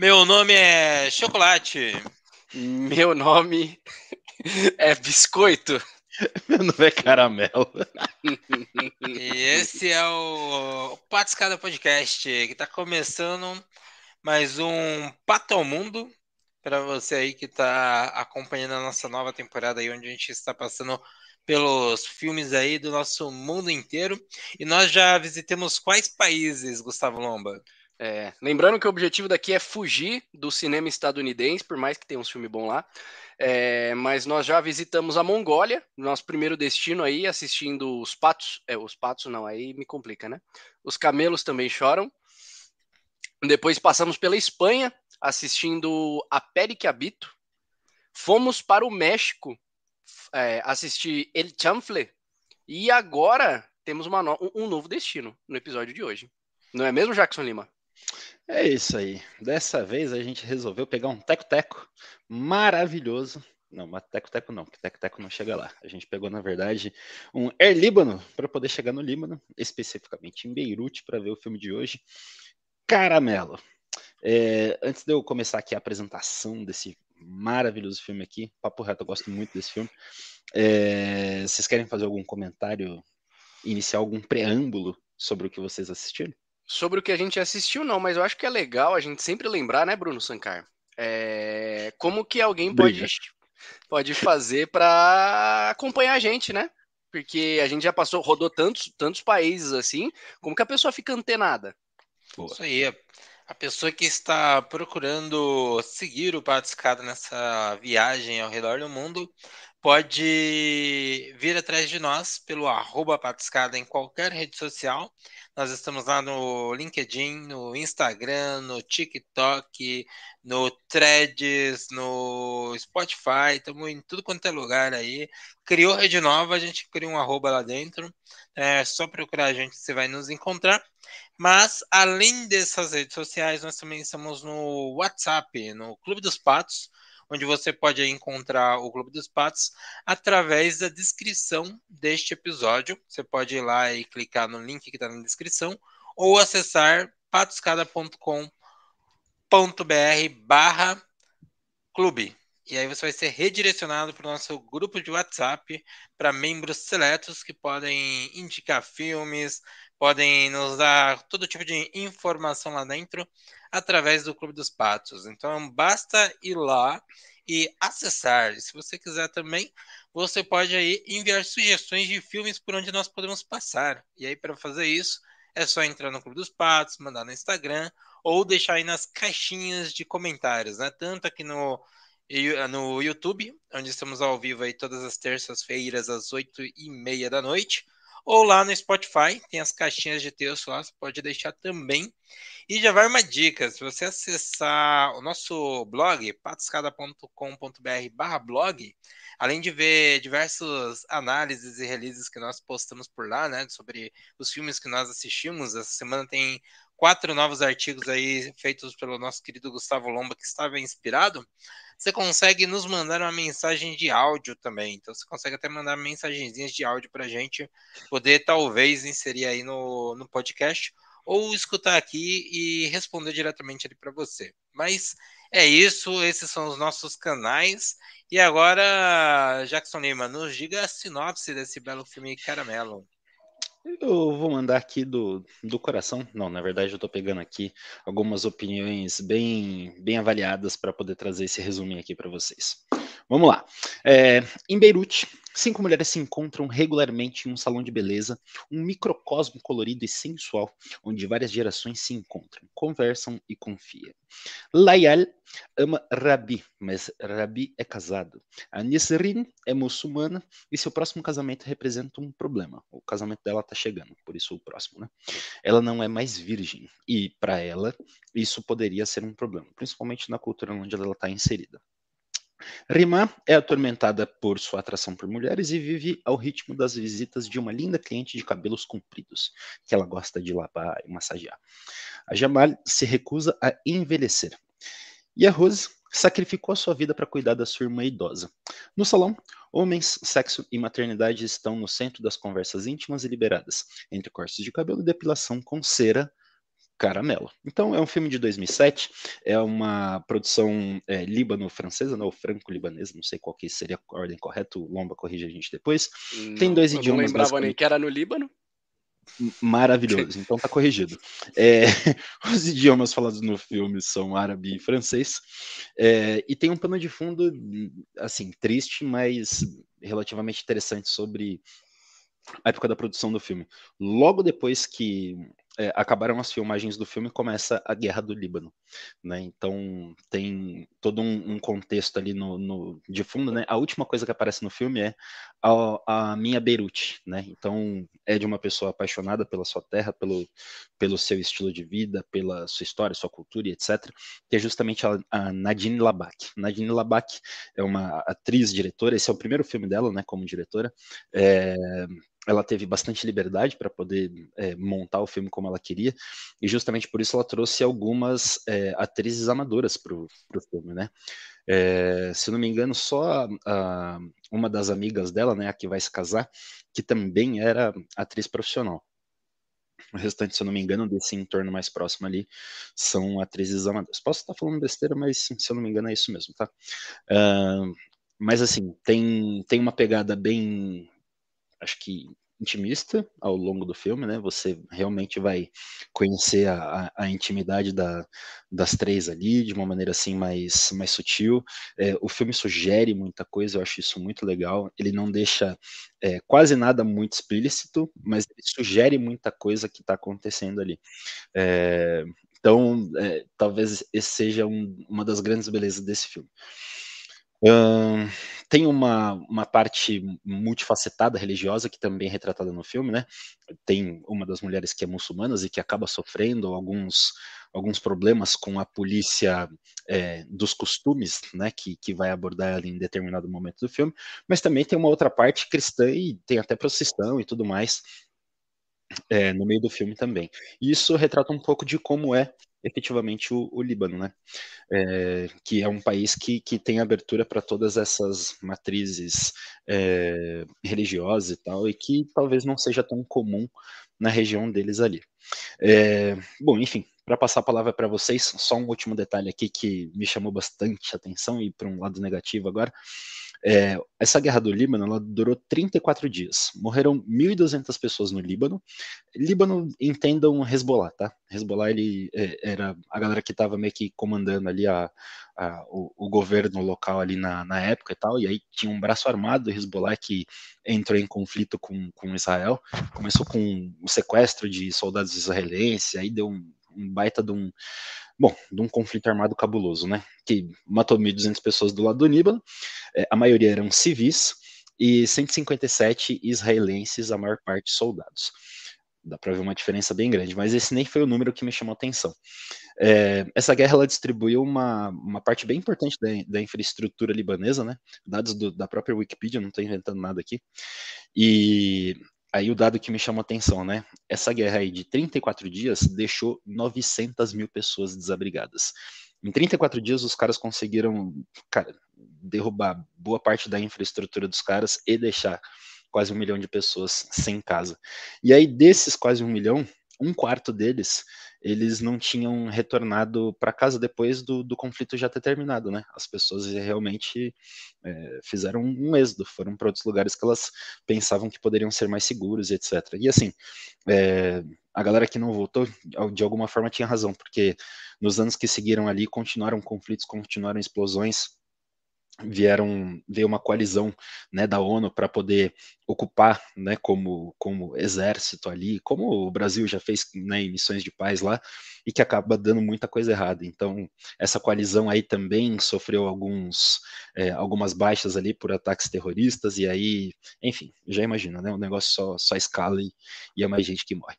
Meu nome é Chocolate. Meu nome é Biscoito. Meu nome é Caramelo. E esse é o Patiscada Podcast, que está começando mais um Pato ao Mundo para você aí que está acompanhando a nossa nova temporada aí, onde a gente está passando pelos filmes aí do nosso mundo inteiro. E nós já visitamos quais países, Gustavo Lomba? É, lembrando que o objetivo daqui é fugir do cinema estadunidense, por mais que tenha uns filmes bons lá. É, mas nós já visitamos a Mongólia, nosso primeiro destino aí, assistindo os patos. É, os patos não, aí me complica, né? Os camelos também choram. Depois passamos pela Espanha, assistindo A Pele que Habito. Fomos para o México é, assistir El Chanfle. E agora temos no... um novo destino no episódio de hoje. Não é mesmo, Jackson Lima? É isso aí. Dessa vez a gente resolveu pegar um teco-teco maravilhoso. Não, mas teco-teco não, porque teco-teco não chega lá. A gente pegou, na verdade, um Air Líbano para poder chegar no Líbano, especificamente em Beirute, para ver o filme de hoje, Caramelo. É, antes de eu começar aqui a apresentação desse maravilhoso filme aqui, papo reto, eu gosto muito desse filme. É, vocês querem fazer algum comentário inicial, algum preâmbulo sobre o que vocês assistiram? Sobre o que a gente assistiu, não, mas eu acho que é legal a gente sempre lembrar, né, Bruno Sancar? É... Como que alguém pode, pode fazer para acompanhar a gente, né? Porque a gente já passou, rodou tantos, tantos países assim, como que a pessoa fica antenada? Isso aí, a pessoa que está procurando seguir o Patiscada nessa viagem ao redor do mundo pode vir atrás de nós pelo arroba Patiscada em qualquer rede social. Nós estamos lá no LinkedIn, no Instagram, no TikTok, no Threads, no Spotify, estamos em tudo quanto é lugar aí. Criou rede nova, a gente criou um arroba lá dentro. É só procurar a gente, você vai nos encontrar. Mas, além dessas redes sociais, nós também estamos no WhatsApp, no Clube dos Patos, onde você pode encontrar o Clube dos Patos através da descrição deste episódio. Você pode ir lá e clicar no link que está na descrição ou acessar patoscada.com.br barra clube. E aí você vai ser redirecionado para o nosso grupo de WhatsApp para membros seletos que podem indicar filmes, podem nos dar todo tipo de informação lá dentro através do Clube dos Patos. Então basta ir lá e acessar. Se você quiser também, você pode aí enviar sugestões de filmes por onde nós podemos passar. E aí para fazer isso, é só entrar no Clube dos Patos, mandar no Instagram ou deixar aí nas caixinhas de comentários, né? Tanto aqui no no YouTube, onde estamos ao vivo aí todas as terças-feiras às oito e meia da noite, ou lá no Spotify, tem as caixinhas de texto lá, você pode deixar também. E já vai uma dica, se você acessar o nosso blog, patiscada.com.br barra blog, além de ver diversas análises e releases que nós postamos por lá, né, sobre os filmes que nós assistimos, essa semana tem quatro novos artigos aí feitos pelo nosso querido Gustavo Lomba, que estava inspirado, você consegue nos mandar uma mensagem de áudio também. Então você consegue até mandar mensagenzinhas de áudio para a gente poder talvez inserir aí no, no podcast ou escutar aqui e responder diretamente ali para você. Mas é isso, esses são os nossos canais. E agora, Jackson Lima, nos diga a sinopse desse belo filme Caramelo. Eu vou mandar aqui do, do coração. Não, na verdade, eu estou pegando aqui algumas opiniões bem, bem avaliadas para poder trazer esse resuminho aqui para vocês. Vamos lá. É, em Beirute, cinco mulheres se encontram regularmente em um salão de beleza, um microcosmo colorido e sensual, onde várias gerações se encontram, conversam e confiam. Layal ama Rabi, mas Rabi é casado. A Nisrin é muçulmana e seu próximo casamento representa um problema. O casamento dela está chegando, por isso o próximo, né? Ela não é mais virgem e para ela isso poderia ser um problema, principalmente na cultura onde ela está inserida. Rimã é atormentada por sua atração por mulheres e vive ao ritmo das visitas de uma linda cliente de cabelos compridos, que ela gosta de lavar e massagear. A Jamal se recusa a envelhecer. E a Rose sacrificou a sua vida para cuidar da sua irmã idosa. No salão, homens, sexo e maternidade estão no centro das conversas íntimas e liberadas, entre cortes de cabelo e depilação com cera Caramelo. Então, é um filme de 2007, é uma produção é, líbano-francesa, não, franco-libanesa, não sei qual que seria a ordem correta, o Lomba corrige a gente depois. Não, Tem dois idiomas. Não lembrava nem que era no Líbano. Maravilhoso, então tá corrigido. É, os idiomas falados no filme são árabe e francês, é, e tem um pano de fundo, assim, triste, mas relativamente interessante sobre a época da produção do filme. Logo depois que é, acabaram as filmagens do filme, começa a Guerra do Líbano, né? Então tem todo um, um contexto ali no, no, de fundo, né? A última coisa que aparece no filme é a, a, minha Beirute, né? Então é de uma pessoa apaixonada pela sua terra, pelo, pelo seu estilo de vida, pela sua história, sua cultura etc. Que é justamente a, a Nadine Labak. Nadine Labak é uma atriz, diretora. Esse é o primeiro filme dela, né? Como diretora. É, ela teve bastante liberdade para poder é, montar o filme como ela queria, e justamente por isso ela trouxe algumas é, atrizes amadoras para o filme, né? É, se não me engano, só a, a, uma das amigas dela, né, a que vai se casar, que também era atriz profissional. O restante, se eu não me engano, desse entorno mais próximo ali, são atrizes amadoras. Posso estar falando besteira, mas se eu não me engano é isso mesmo, tá? Uh, mas assim, tem, tem uma pegada bem, acho que intimista ao longo do filme, né? Você realmente vai conhecer a, a, a intimidade da, das três ali de uma maneira assim mais, mais sutil. É, o filme sugere muita coisa, eu acho isso muito legal. Ele não deixa é, quase nada muito explícito, mas ele sugere muita coisa que está acontecendo ali. É, então, é, talvez esse seja um, uma das grandes belezas desse filme tem uma, uma parte multifacetada religiosa que também é retratada no filme, né? Tem uma das mulheres que é muçulmana e que acaba sofrendo alguns, alguns problemas com a polícia é, dos costumes, né? Que, que vai abordar ela em determinado momento do filme, mas também tem uma outra parte cristã e tem até procissão e tudo mais. É, no meio do filme também. Isso retrata um pouco de como é efetivamente o, o Líbano, né? É, que é um país que, que tem abertura para todas essas matrizes é, religiosas e tal, e que talvez não seja tão comum na região deles ali. É, bom, enfim, para passar a palavra para vocês, só um último detalhe aqui que me chamou bastante atenção e para um lado negativo agora. É, essa guerra do Líbano ela durou 34 dias. Morreram 1.200 pessoas no Líbano. Líbano, entendam Hezbollah, tá? Hezbollah ele, é, era a galera que estava meio que comandando ali a, a o, o, governo local ali na, na, época e tal. E aí tinha um braço armado do Hezbollah que entrou em conflito com, com Israel. Começou com o sequestro de soldados israelenses, aí deu um, um baita de um bom, de um conflito armado cabuloso, né? Que matou 1.200 pessoas do lado do Líbano, é, a maioria eram civis, e 157 israelenses, a maior parte soldados. Dá para ver uma diferença bem grande, mas esse nem foi o número que me chamou a atenção. É, essa guerra ela distribuiu uma, uma parte bem importante da, da infraestrutura libanesa, né? Dados do, da própria Wikipedia, não estou inventando nada aqui. E aí o dado que me chamou atenção, né? Essa guerra aí de 34 dias deixou 900 mil pessoas desabrigadas. Em 34 dias, os caras conseguiram, cara, derrubar boa parte da infraestrutura dos caras e deixar quase um milhão de pessoas sem casa. E aí, desses quase um milhão, um quarto deles eles não tinham retornado para casa depois do, do, conflito já ter terminado, né? As pessoas realmente é, fizeram um êxodo, foram para outros lugares que elas pensavam que poderiam ser mais seguros, etc. E assim, é, a galera que não voltou, de alguma forma tinha razão, porque nos anos que seguiram ali continuaram conflitos, continuaram explosões, vieram veio uma coalizão né, da ONU para poder ocupar né, como, como exército ali, como o Brasil já fez né, em missões de paz lá, e que acaba dando muita coisa errada. Então, essa coalizão aí também sofreu alguns, é, algumas baixas ali por ataques terroristas, e aí, enfim, já imagina, né? O negócio só, só escala e, e é mais gente que morre.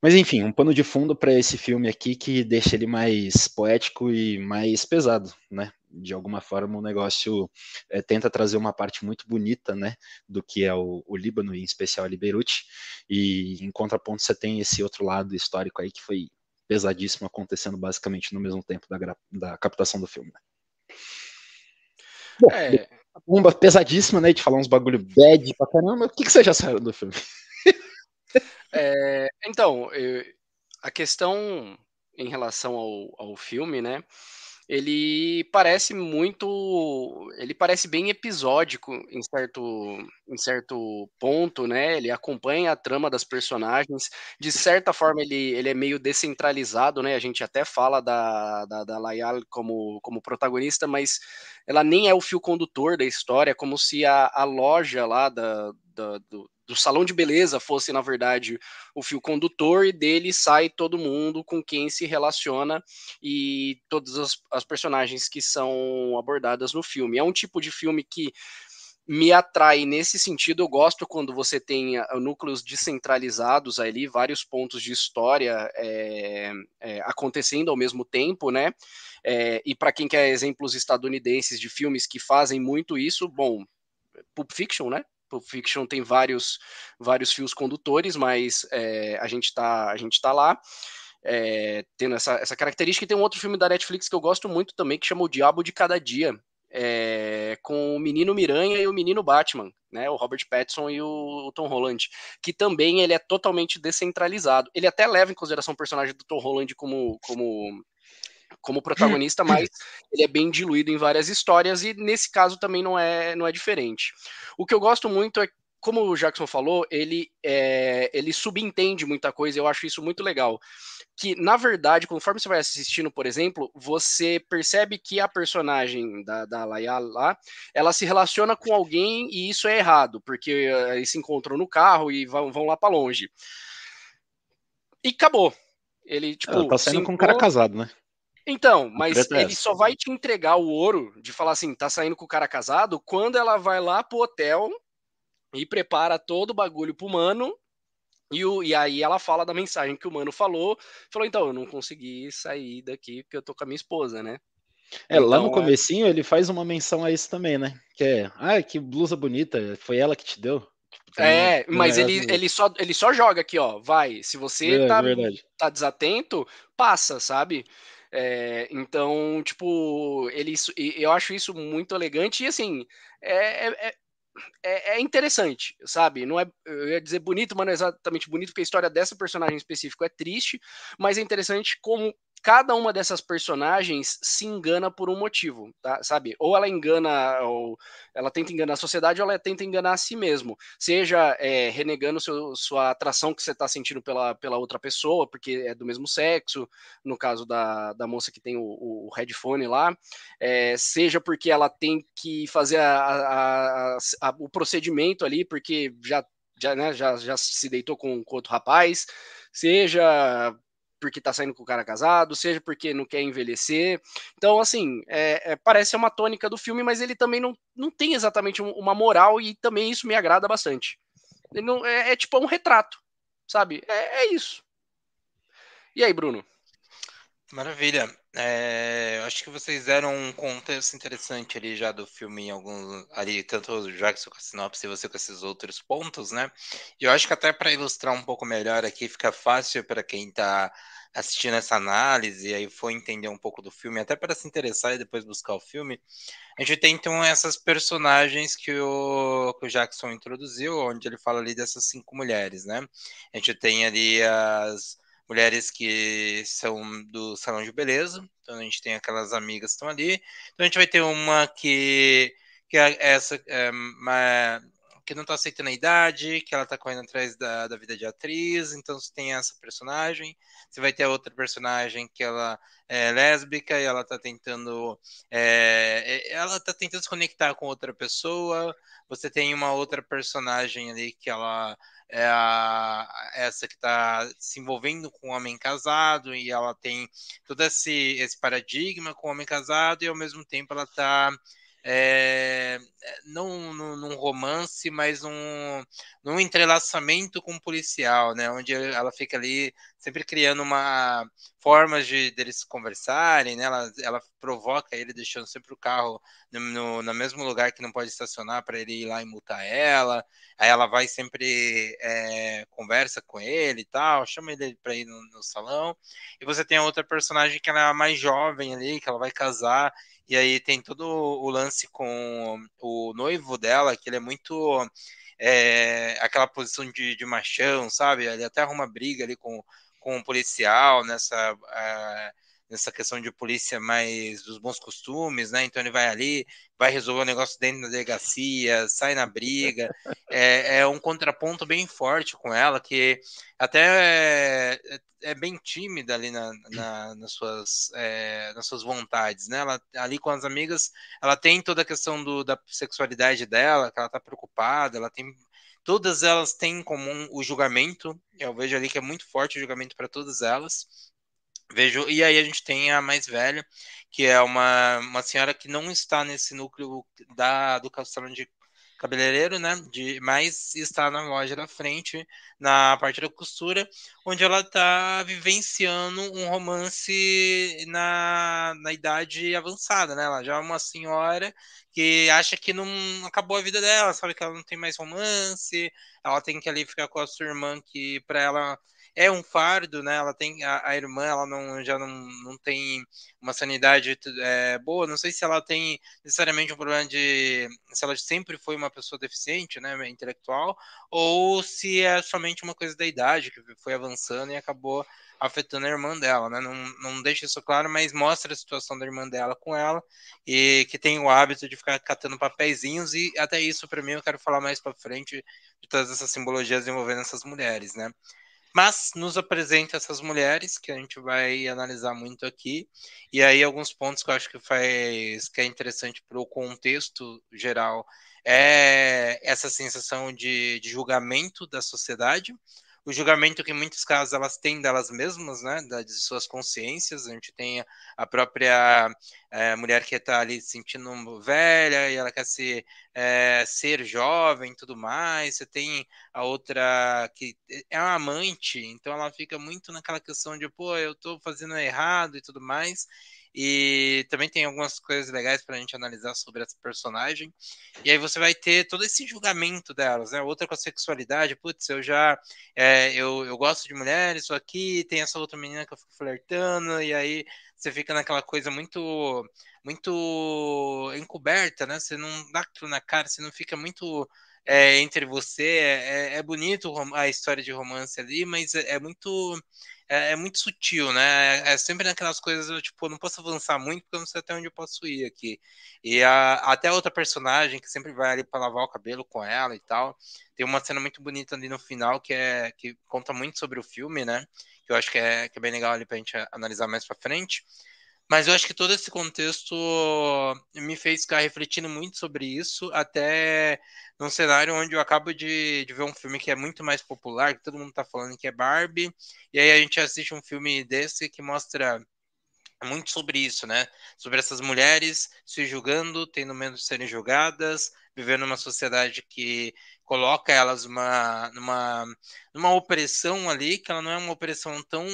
Mas enfim, um pano de fundo para esse filme aqui que deixa ele mais poético e mais pesado, né? De alguma forma o negócio é, tenta trazer uma parte muito bonita, né? Do que é o, o Líbano, e em especial ali Beirute, e em contraponto você tem esse outro lado histórico aí que foi pesadíssimo acontecendo basicamente no mesmo tempo da, da captação do filme. Né? Bom, é... bomba pesadíssima, né? De falar uns bagulho bad pra caramba. O que, que você já saiu do filme? É, então, eu, a questão em relação ao, ao filme, né? ele parece muito, ele parece bem episódico em certo, em certo ponto, né? Ele acompanha a trama das personagens, de certa forma ele, ele é meio descentralizado, né? A gente até fala da, da, da Layal como, como protagonista, mas ela nem é o fio condutor da história, como se a, a loja lá da, da do, do salão de beleza fosse, na verdade, o fio condutor, e dele sai todo mundo com quem se relaciona e todas as, as personagens que são abordadas no filme. É um tipo de filme que me atrai nesse sentido. Eu gosto quando você tem ah, núcleos descentralizados ali, vários pontos de história é, é, acontecendo ao mesmo tempo, né? É, e para quem quer exemplos estadunidenses de filmes que fazem muito isso, bom, Pulp Fiction, né? Pulp Fiction tem vários, vários fios condutores, mas é, a gente está tá lá. É, tendo essa, essa característica. E tem um outro filme da Netflix que eu gosto muito também, que chama O Diabo de Cada Dia, é, com o menino Miranha e o menino Batman, né, o Robert Pattinson e o, o, Tom Holland, que também ele é totalmente descentralizado. Ele até leva em consideração o personagem do Tom Holland como, como como protagonista, mas ele é bem diluído em várias histórias e nesse caso também não é, não é diferente. O que eu gosto muito é como o Jackson falou, ele, é, ele subentende muita coisa, eu acho isso muito legal. Que, na verdade, conforme você vai assistindo, por exemplo, você percebe que a personagem da, da Laia lá, ela se relaciona com alguém e isso é errado, porque uh, eles se encontram no carro e vão, vão lá para longe. E acabou. Ele, tipo. Ela tá saindo com um cara casado, né? Então, mas ele só vai te entregar o ouro de falar assim, tá saindo com o cara casado, quando ela vai lá pro hotel e prepara todo o bagulho pro mano. E, o, e aí ela fala da mensagem que o mano falou. Falou, então, eu não consegui sair daqui porque eu tô com a minha esposa, né? É, então, lá no então, é comecinho é... ele faz uma menção a isso também, né? Que é, ah, que blusa bonita, foi ela que te deu. Tipo, é, mas ele, ele, só, ele só joga aqui, ó, vai, se você é, tá, tá desatento, passa, sabe? É, então, tipo, ele, eu acho isso muito elegante e assim, é, é, é, é, interessante, sabe? Não é, eu ia dizer bonito, mas não é exatamente bonito, porque a história dessa personagem em específico é triste, mas é interessante como cada uma dessas personagens se engana por um motivo, tá? Sabe? Ou ela engana, ou ela tenta enganar a sociedade, ou ela tenta enganar a si mesmo. Seja é, renegando seu, sua atração que você está sentindo pela, pela outra pessoa, porque é do mesmo sexo, no caso da, da moça que tem o, o headphone lá, é, seja porque ela tem que fazer a, a, a, o procedimento ali, porque já, já, né, já, já se deitou com, com outro rapaz, seja porque tá saindo com o cara casado, seja porque não quer envelhecer. Então, assim, é, é, parece uma tônica do filme, mas ele também não, não tem exatamente uma moral e também isso me agrada bastante. Ele não, é, é tipo um retrato, sabe? É, é isso. E aí, Bruno? Maravilha. É, acho que vocês deram um contexto interessante ali já do filme em alguns ali, tanto o Jackson com a sinopse e você com esses outros pontos, né? E eu acho que até para ilustrar um pouco melhor aqui fica fácil para quem está assistindo essa análise e aí foi entender um pouco do filme, até para se interessar e depois buscar o filme. A gente tem então essas personagens que o, que o Jackson introduziu, onde ele fala ali dessas cinco mulheres, né? A gente tem ali as mulheres que são do salão de beleza. Então a gente tem aquelas amigas que estão ali. Então a gente vai ter uma que, que é essa é, uma, que não está aceitando a idade, que ela está correndo atrás da, da vida de atriz. Então você tem essa personagem. Você vai ter outra personagem que ela é lésbica e ela está tentando é, é, ela está tentando se conectar com outra pessoa. Você tem uma outra personagem ali que ela é a, essa que está se envolvendo com um homem casado e ela tem todo esse, esse paradigma com o homem casado e ao mesmo tempo ela está é, não num romance, mas num, num entrelaçamento com o policial, né? Onde ela fica ali sempre criando uma formas de deles conversarem, né? Ela, ela provoca ele deixando sempre o carro no, no, no mesmo lugar que não pode estacionar para ele ir lá e multar ela. Aí ela vai sempre é, conversa com ele e tal, chama ele para ir no, no salão. E você tem a outra personagem que ela é mais jovem ali, que ela vai casar e aí tem todo o lance com o noivo dela, que ele é muito. É, aquela posição de, de machão, sabe? Ele até arruma briga ali com, com o policial nessa. Uh, nessa questão de polícia mais dos bons costumes, né? Então ele vai ali, vai resolver o negócio dentro da delegacia, sai na briga. É, é um contraponto bem forte com ela, que até é, é bem tímida ali na, na, nas, suas, é, nas suas vontades, né? Ela, ali com as amigas, ela tem toda a questão do, da sexualidade dela, que ela tá preocupada, ela tem todas elas têm em comum o julgamento. Eu vejo ali que é muito forte o julgamento para todas elas. Vejo, e aí a gente tem a mais velha, que é uma, uma senhora que não está nesse núcleo da, do salão de cabeleireiro, né? De, mas está na loja da frente, na parte da costura, onde ela está vivenciando um romance na, na idade avançada, né? Ela já é uma senhora que acha que não acabou a vida dela, sabe que ela não tem mais romance, ela tem que ali ficar com a sua irmã que para ela é um fardo, né? Ela tem a, a irmã, ela não, já não, não tem uma sanidade é, boa. Não sei se ela tem necessariamente um problema de se ela sempre foi uma pessoa deficiente, né, intelectual, ou se é somente uma coisa da idade que foi avançando e acabou afetando a irmã dela, né? Não, não deixa isso claro, mas mostra a situação da irmã dela com ela e que tem o hábito de ficar catando papeizinhos e até isso para mim eu quero falar mais para frente de todas essas simbologias envolvendo essas mulheres, né? Mas nos apresenta essas mulheres que a gente vai analisar muito aqui e aí alguns pontos que eu acho que faz que é interessante para o contexto geral é essa sensação de, de julgamento da sociedade o julgamento que em muitos casos elas têm delas mesmas, né, de suas consciências. A gente tem a própria é, mulher que está ali se sentindo velha e ela quer se, é, ser jovem tudo mais. Você tem a outra que é uma amante, então ela fica muito naquela questão de, pô, eu estou fazendo errado e tudo mais. E também tem algumas coisas legais para a gente analisar sobre essa personagem. E aí você vai ter todo esse julgamento delas, né? Outra com a sexualidade, putz, eu já é, eu, eu gosto de mulheres, sou aqui, tem essa outra menina que eu fico flertando, e aí você fica naquela coisa muito muito encoberta, né? Você não dá tudo na cara, você não fica muito é, entre você. É, é, bonito a história de romance ali, mas é, é muito é, é, muito sutil, né? É, é sempre naquelas coisas, tipo, eu não posso avançar muito porque eu não sei até onde eu posso ir aqui. E a, até a outra personagem que sempre vai ali para lavar o cabelo com ela e tal. Tem uma cena muito bonita ali no final que é que conta muito sobre o filme, né? Que eu acho que é, que é bem legal ali pra gente analisar mais para frente. Mas eu acho que todo esse contexto me fez ficar refletindo muito sobre isso, até num cenário onde eu acabo de, de ver um filme que é muito mais popular, que todo mundo está falando que é Barbie, e aí a gente assiste um filme desse que mostra muito sobre isso, né? Sobre essas mulheres se julgando, tendo medo de serem julgadas, vivendo numa sociedade que coloca elas numa, numa, numa opressão ali, que ela não é uma opressão tão.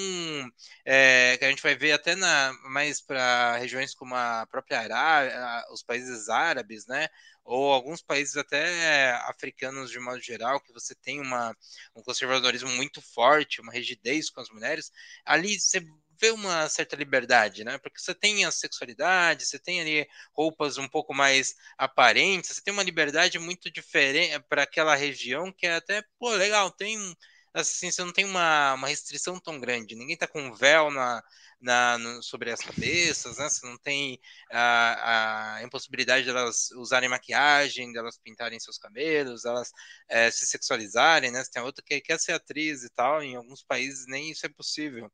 É, que a gente vai ver até na, mais para regiões como a própria Arábia, os países árabes, né? Ou alguns países até africanos de modo geral, que você tem uma, um conservadorismo muito forte, uma rigidez com as mulheres, ali você vê uma certa liberdade, né? Porque você tem a sexualidade, você tem ali roupas um pouco mais aparentes, você tem uma liberdade muito diferente para aquela região que é até, pô, legal, tem assim, você não tem uma, uma restrição tão grande, ninguém tá com véu na, na, no, sobre as cabeças, né? Você não tem a, a impossibilidade delas de usarem maquiagem, delas de pintarem seus cabelos, elas é, se sexualizarem, né? Você tem outra que quer ser atriz e tal, em alguns países nem isso é possível.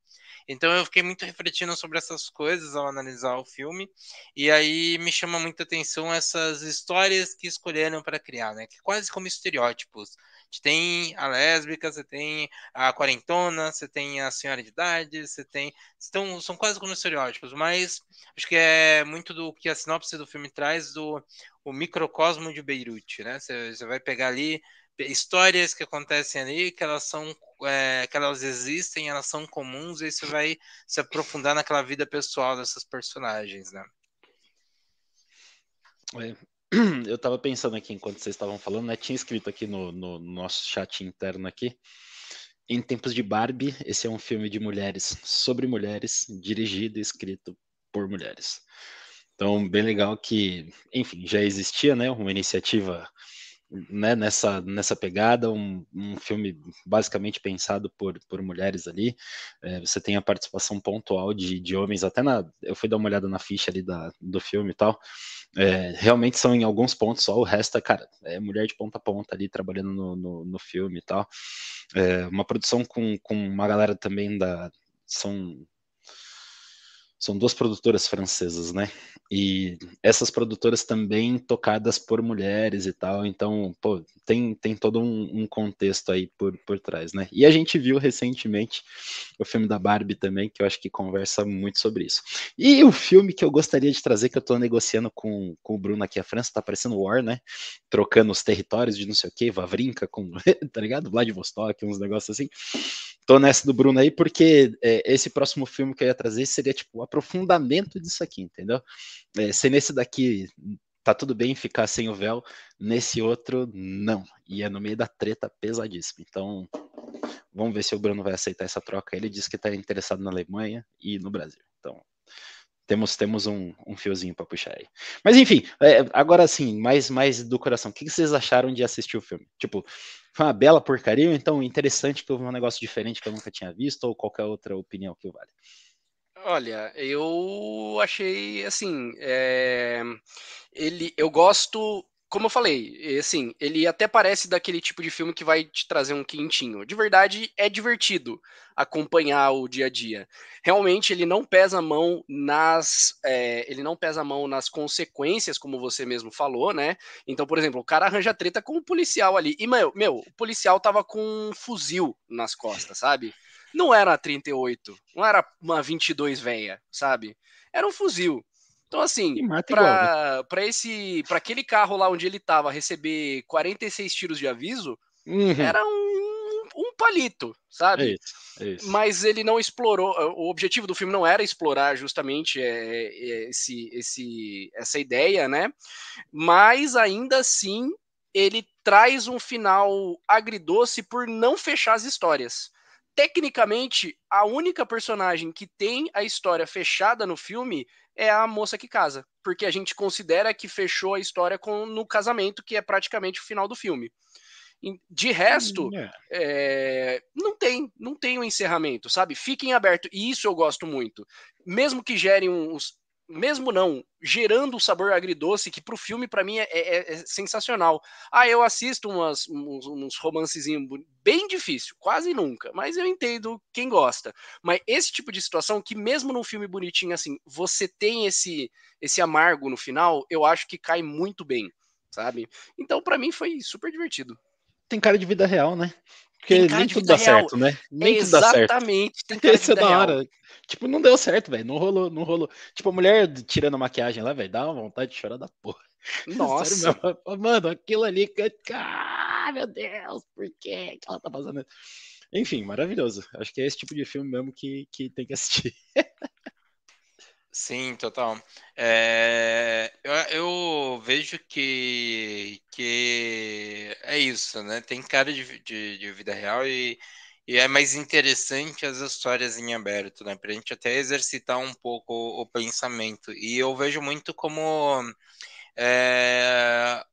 Então eu fiquei muito refletindo sobre essas coisas ao analisar o filme, e aí me chama muita atenção essas histórias que escolheram para criar, né? Que quase como estereótipos. Você tem a lésbica, você tem a quarentona, você tem a senhora de idade, você tem. Então, são quase como estereótipos, mas acho que é muito do que a sinopse do filme traz do o microcosmo de Beirute, né? Você, você vai pegar ali histórias que acontecem ali, que elas são é, que elas existem, elas são comuns, e você vai se aprofundar naquela vida pessoal dessas personagens, né? É, eu estava pensando aqui enquanto vocês estavam falando, né? Tinha escrito aqui no, no, nosso chat interno aqui. Em tempos de Barbie, esse é um filme de mulheres sobre mulheres, dirigido e escrito por mulheres. Então, bem legal que, enfim, já existia, né? Uma iniciativa né, nessa, nessa pegada, um, um filme basicamente pensado por, por mulheres ali. É, você tem a participação pontual de, de homens, até na. Eu fui dar uma olhada na ficha ali da, do filme e tal. É, realmente são em alguns pontos só, o resto é, cara, é mulher de ponta a ponta ali trabalhando no, no, no filme e tal. É, uma produção com, com uma galera também da. São são duas produtoras francesas, né? E essas produtoras também tocadas por mulheres e tal, então, pô, tem, tem todo um, um, contexto aí por, por trás, né? E a gente viu recentemente o filme da Barbie também, que eu acho que conversa muito sobre isso. E o filme que eu gostaria de trazer, que eu tô negociando com, com o Bruno aqui, a França, tá parecendo War, né? Trocando os territórios de não sei o que, Vavrinka com, tá ligado? Vladivostok, uns negócios assim tô nessa do Bruno aí, porque é, esse próximo filme que eu ia trazer seria tipo o aprofundamento disso aqui, entendeu? É, se nesse daqui tá tudo bem ficar sem o véu, nesse outro não. E é no meio da treta pesadíssima. Então, vamos ver se o Bruno vai aceitar essa troca. Ele disse que está interessado na Alemanha e no Brasil. Então, temos, temos um, um fiozinho para puxar aí. Mas enfim, é, agora sim, mais, mais do coração. O que, vocês acharam de assistir o filme? Tipo, foi uma bela porcaria, então interessante que houve um negócio diferente que eu nunca tinha visto, ou qualquer outra opinião que vale? Olha, eu achei assim, é... ele, eu gosto como eu falei, assim, ele até parece daquele tipo de filme que vai te trazer um quentinho. De verdade, é divertido acompanhar o dia a dia. Realmente, ele não pesa a mão nas, é, ele não pesa a mão nas consequências, como você mesmo falou, né? Então, por exemplo, o cara arranja treta com o policial ali. E, meu, meu o policial tava com um fuzil nas costas, sabe? Não era 38, não era uma 22 velha, sabe? Era um fuzil. Então, assim, para né? esse. para aquele carro lá onde ele estava receber 46 tiros de aviso, uhum. era um, um palito, sabe? É isso, é isso. Mas ele não explorou. O objetivo do filme não era explorar justamente é, esse, esse, essa ideia, né? Mas ainda assim ele traz um final agridoce por não fechar as histórias tecnicamente, a única personagem que tem a história fechada no filme é a moça que casa, porque a gente considera que fechou a história com, no casamento, que é praticamente o final do filme. De resto, é. É, não tem, não tem um encerramento, sabe? Fiquem aberto. E isso eu gosto muito. Mesmo que gerem uns, mesmo não, gerando o sabor agridoce, que pro filme, para mim, é, é, é, sensacional. Ah, eu assisto umas, uns, uns romancezinhos bem difícil, quase nunca, mas eu entendo quem gosta. Mas esse tipo de situação, que mesmo num filme bonitinho assim, você tem esse, esse amargo no final, eu acho que cai muito bem, sabe? Então, para mim, foi super divertido. Tem cara de vida real, né? Porque nem tudo dá real. certo, né? Nem tudo dá certo. Exatamente. Tem cara Esse é da hora. Tipo, não deu certo, velho. Não rolou, não rolou. Tipo, a mulher tirando a maquiagem lá, velho, dá uma vontade de chorar da porra. Nossa. Mano, aquilo ali. Ah, meu Deus, por que ela tá fazendo isso? Enfim, maravilhoso. Acho que é esse tipo de filme mesmo que, que tem que assistir. Sim, total. É, eu, eu, vejo que, que é isso, né? Tem cara de, de, de, vida real e, e é mais interessante as histórias em aberto, né? Pra gente até exercitar um pouco o, o pensamento. E eu vejo muito como. É,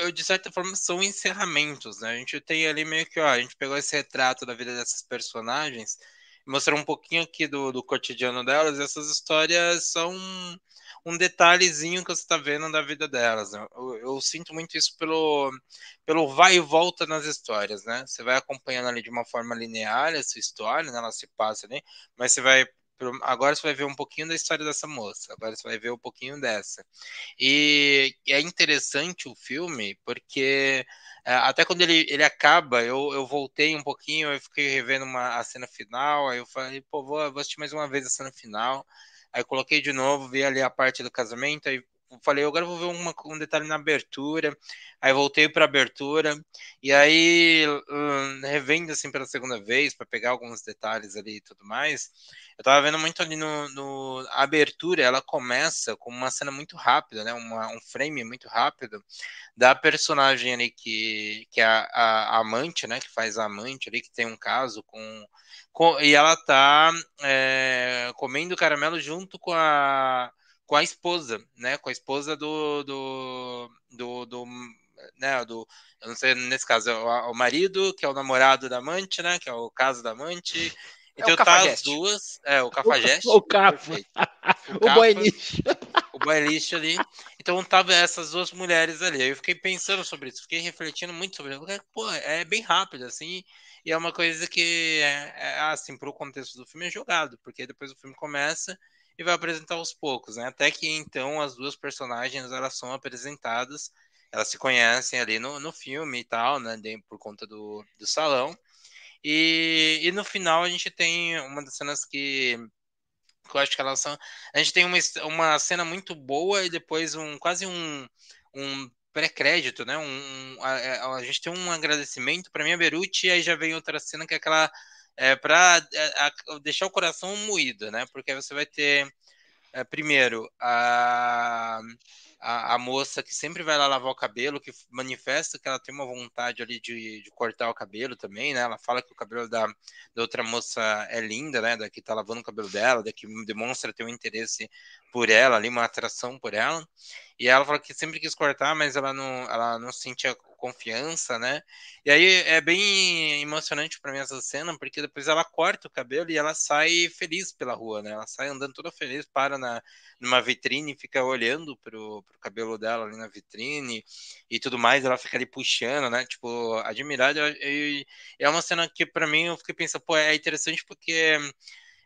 eu, de certa forma, são encerramentos, né? A gente tem ali meio que, ó, a gente pegou esse retrato da vida dessas personagens mostrar um pouquinho aqui do, do cotidiano delas, e essas histórias são um detalhezinho que você está vendo da vida delas. Né? Eu, eu, sinto muito isso pelo, pelo vai e volta nas histórias, né? Você vai acompanhando ali de uma forma linear essa história, né? ela se passa ali, mas você vai agora você vai ver um pouquinho da história dessa moça, agora você vai ver um pouquinho dessa. E é interessante o filme porque é, até quando ele, ele acaba, eu, eu voltei um pouquinho, eu fiquei revendo uma, a cena final, aí eu falei, pô, vou, vou assistir mais uma vez a cena final. Aí coloquei de novo, vi ali a parte do casamento, aí falei, agora vou ver uma, um detalhe na abertura. Aí voltei para abertura e aí hum, revendo assim pela segunda vez para pegar alguns detalhes ali e tudo mais. Eu tava vendo muito ali no, no a abertura, ela começa com uma cena muito rápida, né? Uma, um frame muito rápido da personagem ali que, que é a, a, a amante, né? Que faz a amante ali, que tem um caso com e ela tá é, comendo caramelo junto com a com a esposa, né? Com a esposa do, do, do, do né, do, eu não sei, nesse caso, é o, o marido, que é o namorado da amante, né, que é o caso da amante, É então o tá as duas, é, o cafajeste, O capa. perfeito. O capa. boy lixo. o boy lixo ali. Então tava essas duas mulheres ali. Aí eu fiquei pensando sobre isso, fiquei refletindo muito sobre isso. Porque, Pô, é bem rápido, assim, e é uma coisa que, é, é, assim, pro contexto do filme é jogado, porque depois o filme começa e vai apresentar aos poucos, né? Até que então as duas personagens elas são apresentadas, elas se conhecem ali no, no filme e tal, né? Por conta do, do salão. E, e no final a gente tem uma das cenas que, que eu acho que elas são. A gente tem uma, uma cena muito boa e depois um quase um, um pré-crédito, né? Um, a, a- a gente tem um agradecimento para mim a Beruti, e aí já vem outra cena que é aquela. É, para deixar o coração moído, né? Porque você vai ter. É, primeiro, a, a, a moça que sempre vai lá lavar o cabelo, que manifesta que ela tem uma vontade ali de, de cortar o cabelo também, né? Ela fala que o cabelo da, da outra moça é linda, né? Da que tá lavando o cabelo dela, da que demonstra ter um interesse por ela ali, uma atração por ela. E ela fala que sempre quis cortar, mas ela não, ela não sentia confiança, né? E aí é bem emocionante para mim essa cena, porque depois ela corta o cabelo e ela sai feliz pela rua, né? Ela sai andando toda feliz, para na, numa vitrine e fica olhando pro, pro cabelo dela ali na vitrine e tudo mais, ela fica ali puxando, né? Tipo, admirada. E, é uma cena que para mim eu fiquei pensando, pô, é interessante porque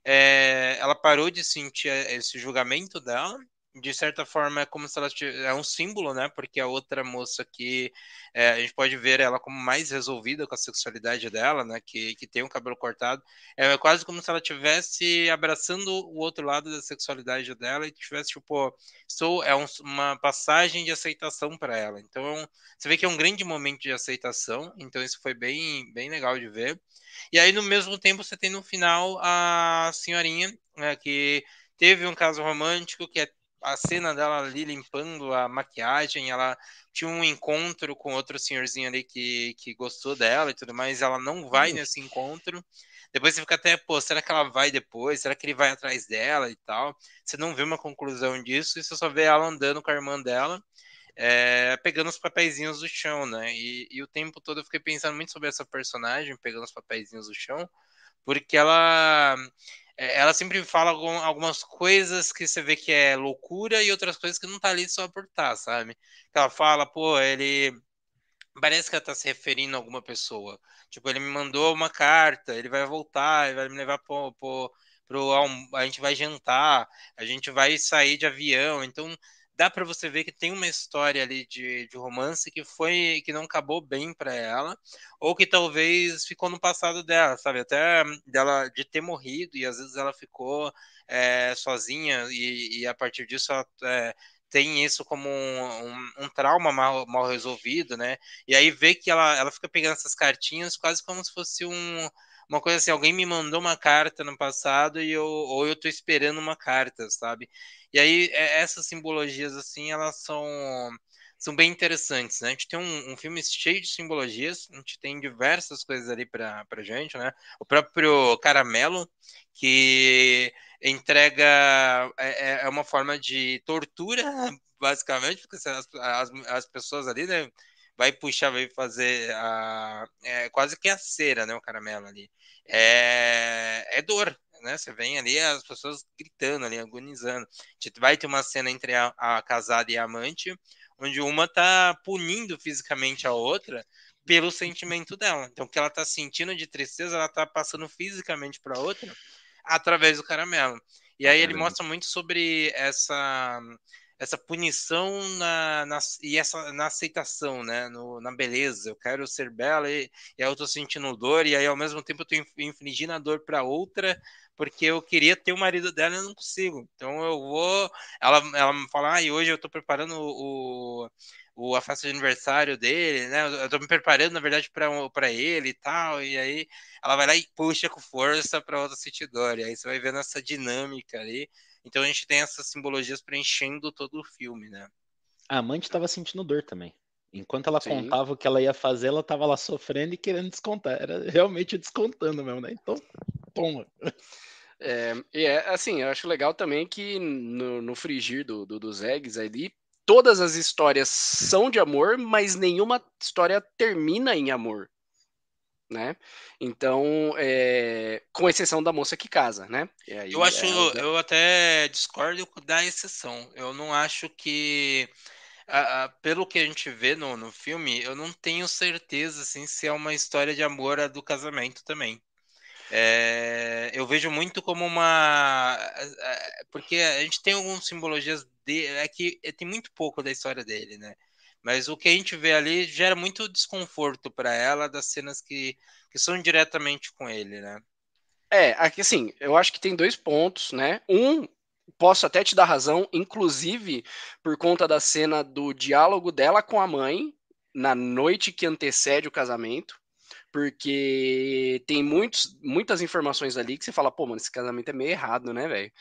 é, ela parou de sentir esse julgamento dela. De certa forma, é como se ela tivesse, é um símbolo, né? Porque a outra moça que é, a gente pode ver ela como mais resolvida com a sexualidade dela, né? Que, que tem o cabelo cortado. É quase como se ela estivesse abraçando o outro lado da sexualidade dela e tivesse, tipo, sou, é um, uma passagem de aceitação para ela. Então, você vê que é um grande momento de aceitação. Então, isso foi bem, bem legal de ver. E aí, no mesmo tempo, você tem no final a senhorinha, né, que teve um caso romântico, que é a cena dela ali limpando a maquiagem, ela tinha um encontro com outro senhorzinho ali que, que gostou dela e tudo mais, ela não vai nesse encontro. Depois você fica até, pô, será que ela vai depois? Será que ele vai atrás dela e tal? Você não vê uma conclusão disso e você só vê ela andando com a irmã dela, é, pegando os papeizinhos do chão, né? E, e, o tempo todo eu fiquei pensando muito sobre essa personagem, pegando os papeizinhos do chão, porque ela ela sempre fala algumas coisas que você vê que é loucura e outras coisas que não tá ali só por tá, sabe? Ela fala, pô, ele parece que ela tá se referindo a alguma pessoa. Tipo, ele me mandou uma carta, ele vai voltar, ele vai me levar pro, pro, pro a gente vai jantar, a gente vai sair de avião, então dá para você ver que tem uma história ali de, de romance que foi que não acabou bem para ela ou que talvez ficou no passado dela, sabe? Até dela de ter morrido e às vezes ela ficou é, sozinha e, e, a partir disso ela é, tem isso como um, um, um trauma mal, mal, resolvido, né? E aí vê que ela, ela fica pegando essas cartinhas quase como se fosse um, uma coisa assim, alguém me mandou uma carta no passado e eu, ou eu tô esperando uma carta, sabe? E aí essas simbologias assim, elas são são bem interessantes, né? A gente tem um, um filme cheio de simbologias, a gente tem diversas coisas ali para pra gente, né? O próprio Caramelo, que entrega é, é uma forma de tortura, basicamente, porque as, as, as pessoas ali, né? Vai puxar, vai fazer a, é, quase que a cera, né? O caramelo ali. É, é dor, né? Você vem ali as pessoas gritando ali, agonizando. A gente vai ter uma cena entre a, a casada e a amante, onde uma tá punindo fisicamente a outra pelo sentimento dela. Então, o que ela tá sentindo de tristeza, ela tá passando fisicamente para outra através do caramelo. E aí ele mostra muito sobre essa essa punição na, na, e essa na aceitação, né? No, na beleza. Eu quero ser bela e, e eu tô sentindo dor, e aí ao mesmo tempo eu tô infligindo a dor para outra, porque eu queria ter o marido dela e eu não consigo. Então eu vou. Ela, ela me fala, ah, e hoje eu tô preparando o, o, a festa de aniversário dele, né? Eu tô me preparando, na verdade, para ele e tal. E aí ela vai lá e puxa com força para outra sentir dor. E aí você vai vendo essa dinâmica ali. Então a gente tem essas simbologias preenchendo todo o filme, né? A amante estava sentindo dor também. Enquanto ela Sim. contava o que ela ia fazer, ela estava lá sofrendo e querendo descontar. Era realmente descontando mesmo, né? Então, toma. É, e é assim, eu acho legal também que no, no frigir do, do, dos eggs ali, todas as histórias são de amor, mas nenhuma história termina em amor. Né? Então, é, com exceção da moça que casa, né? Aí, eu acho, é, eu até discordo da exceção. Eu não acho que, a, a, pelo que a gente vê no, no filme, eu não tenho certeza assim, se é uma história de amor a do casamento também. É, eu vejo muito como uma. Porque a gente tem algumas simbologias. De, é que tem muito pouco da história dele, né? Mas o que a gente vê ali gera muito desconforto para ela das cenas que, que são diretamente com ele, né? É, aqui assim, eu acho que tem dois pontos, né? Um, posso até te dar razão, inclusive por conta da cena do diálogo dela com a mãe na noite que antecede o casamento porque tem muitos, muitas informações ali que você fala, pô, mano, esse casamento é meio errado, né, velho?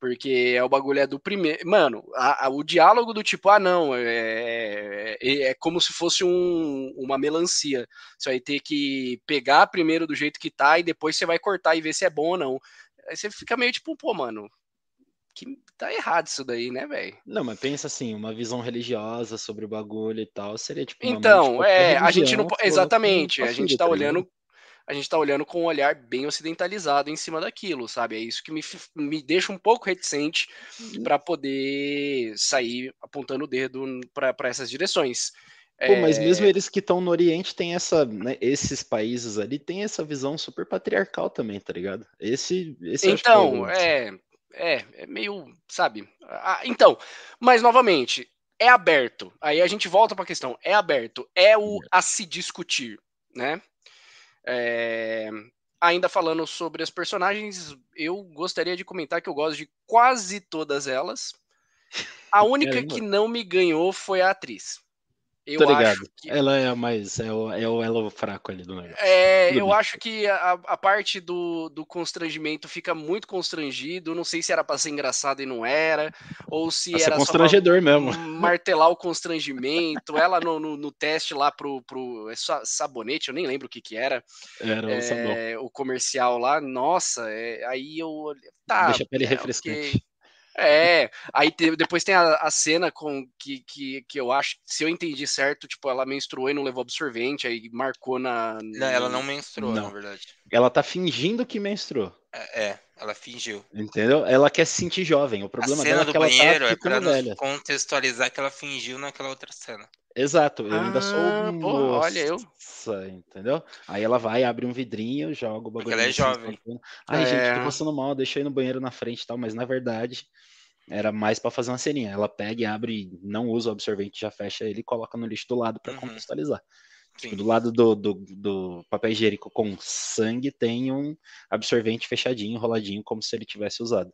Porque é o bagulho é do primeiro. Mano, a, a, o diálogo do tipo, ah, não, é, é, é como se fosse um, uma melancia. Você vai ter que pegar primeiro do jeito que tá e depois você vai cortar e ver se é bom ou não. Aí você fica meio tipo, pô, mano, que tá errado isso daí, né, velho? Não, mas pensa assim, uma visão religiosa sobre o bagulho e tal, seria tipo Então, é, a gente não exatamente, a gente tá, tá olhando a gente tá olhando com um olhar bem ocidentalizado em cima daquilo, sabe? É isso que me, me deixa um pouco reticente uhum. para poder sair apontando o dedo para essas direções. Pô, mas é... mesmo eles que estão no Oriente têm essa, né, esses países ali têm essa visão super patriarcal também, tá ligado? Esse, esse então, é, é é, é meio, sabe? Ah, então, mas novamente, é aberto. Aí a gente volta para a questão, é aberto, é o a se discutir, né? É, ainda falando sobre as personagens, eu gostaria de comentar que eu gosto de quase todas elas. A única que não me ganhou foi a atriz. Eu Tô ligado. Que... Ela é a mais. É o, é o elo fraco ali do negócio. É, Tudo eu bem. acho que a, a parte do, do constrangimento fica muito constrangido. Não sei se era pra ser engraçado e não era. Ou se Pra era constrangedor mesmo. martelar o constrangimento. ela no, no, no, teste lá pro, pro é sabonete, eu nem lembro o que que era. Era o sabão. É, o comercial lá. Nossa, é, aí eu. Tá, Deixa a pele é, refrescante. Okay. É, aí te, depois tem a, a, cena com que, que, que eu acho, se eu entendi certo, tipo, ela menstruou e não levou absorvente, aí marcou na. Não, ela não menstruou, não. na verdade. Ela tá fingindo que menstruou. É, é, ela fingiu. Entendeu? Ela quer se sentir jovem. O problema a cena dela é que ela tá é pra velha. contextualizar que ela fingiu naquela outra cena. Exato, eu ah, ainda sou ah, um olha eu. Entendeu? Aí ela vai, abre um vidrinho, joga o bagulho. Porque ela é jovem. Ai, é... gente, tô passando mal, deixa eu ir no banheiro na frente e tal, mas na verdade era mais para fazer uma ceninha. Ela pega e abre, não usa o absorvente, já fecha ele e coloca no lixo do lado para uhum. contextualizar. Tipo, do lado do, do, do, papel higiênico com sangue tem um absorvente fechadinho, enroladinho, como se ele tivesse usado.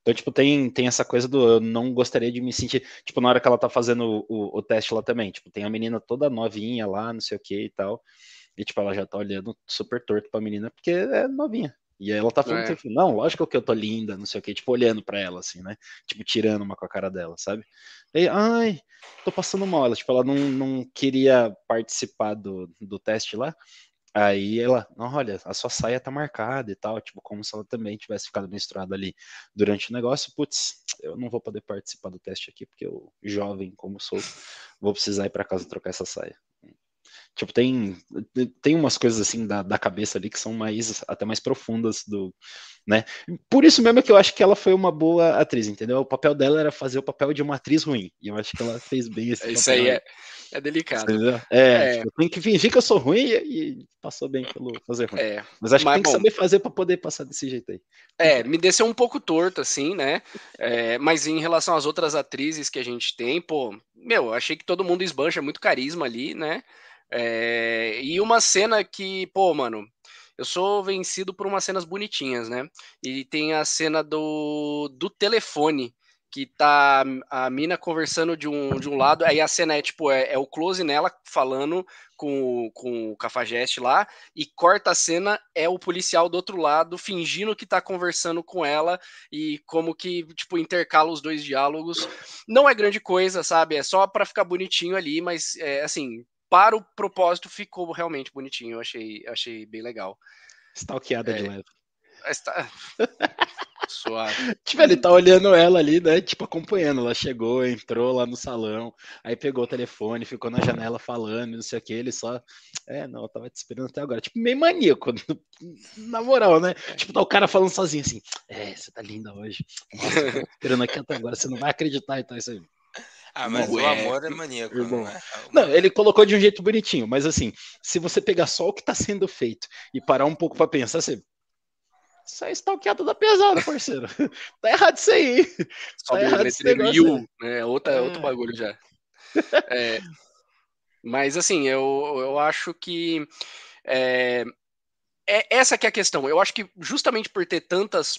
Então, tipo, tem, tem essa coisa do eu não gostaria de me sentir. Tipo, na hora que ela tá fazendo o, o, teste lá também, tipo, tem a menina toda novinha lá, não sei o que e tal. E, tipo, ela já tá olhando super torto pra menina, porque é novinha. E ela tá falando, é. Tipo, não, lógico que eu tô linda, não sei o que, tipo, olhando pra ela, assim, né? Tipo, tirando uma com a cara dela, sabe? E aí, ai, tô passando mal. Ela, tipo, ela não, não queria participar do, do teste lá. Aí ela, não, olha, a sua saia tá marcada e tal, tipo, como se ela também tivesse ficado menstruada ali durante o negócio. Putz, eu não vou poder participar do teste aqui, porque eu, jovem como sou, vou precisar ir para casa trocar essa saia. Tipo, tem, tem umas coisas assim da, da cabeça ali que são mais até mais profundas do, né? Por isso mesmo é que eu acho que ela foi uma boa atriz, entendeu? O papel dela era fazer o papel de uma atriz ruim. E eu acho que ela fez bem esse Isso papel. aí é, é delicado. Entendeu? É, é. Tipo, tem que fingir que eu sou ruim e, passou bem pelo fazer ruim. É. Mas acho Mas, que tem que saber fazer para poder passar desse jeito aí. É, me desceu um pouco torto, assim, né? É, mas em relação às outras atrizes que a gente tem, pô, meu, achei que todo mundo esbancha muito carisma ali, né? É, e uma cena que, pô, mano, eu sou vencido por umas cenas bonitinhas, né? E tem a cena do, do telefone, que tá a mina conversando de um, de um lado, aí a cena é tipo, é, é o close nela falando com, com o cafajeste lá, e corta a cena, é o policial do outro lado fingindo que tá conversando com ela, e como que, tipo, intercala os dois diálogos. Não é grande coisa, sabe? É só para ficar bonitinho ali, mas, é, assim, para o propósito ficou realmente bonitinho. Eu achei, achei bem legal. Stalkeada é, de leve. Mas tá... Suave. Tipo, ele tá olhando ela ali, né? Tipo, acompanhando. Ela chegou, entrou lá no salão, aí pegou o telefone, ficou na janela falando, não sei o que. Ele só. É, não, eu tava te esperando até agora. Tipo, meio maníaco, na moral, né? Tipo, tá o cara falando sozinho assim: É, você tá linda hoje. Nossa, eu tô esperando aqui até agora, você não vai acreditar, então é isso aí. Ah, mas o amor é maníaco, não é? Não, ele colocou de um jeito bonitinho, mas assim, se você pegar só o que tá sendo feito e parar um pouco para pensar, você isso aí é stalkeado da pesada, parceiro. tá errado isso aí. Só tá errado esse negócio né? Outra, é. Outro bagulho já. É, mas assim, eu, eu acho que é, é, essa que é a questão. Eu acho que justamente por ter tantas.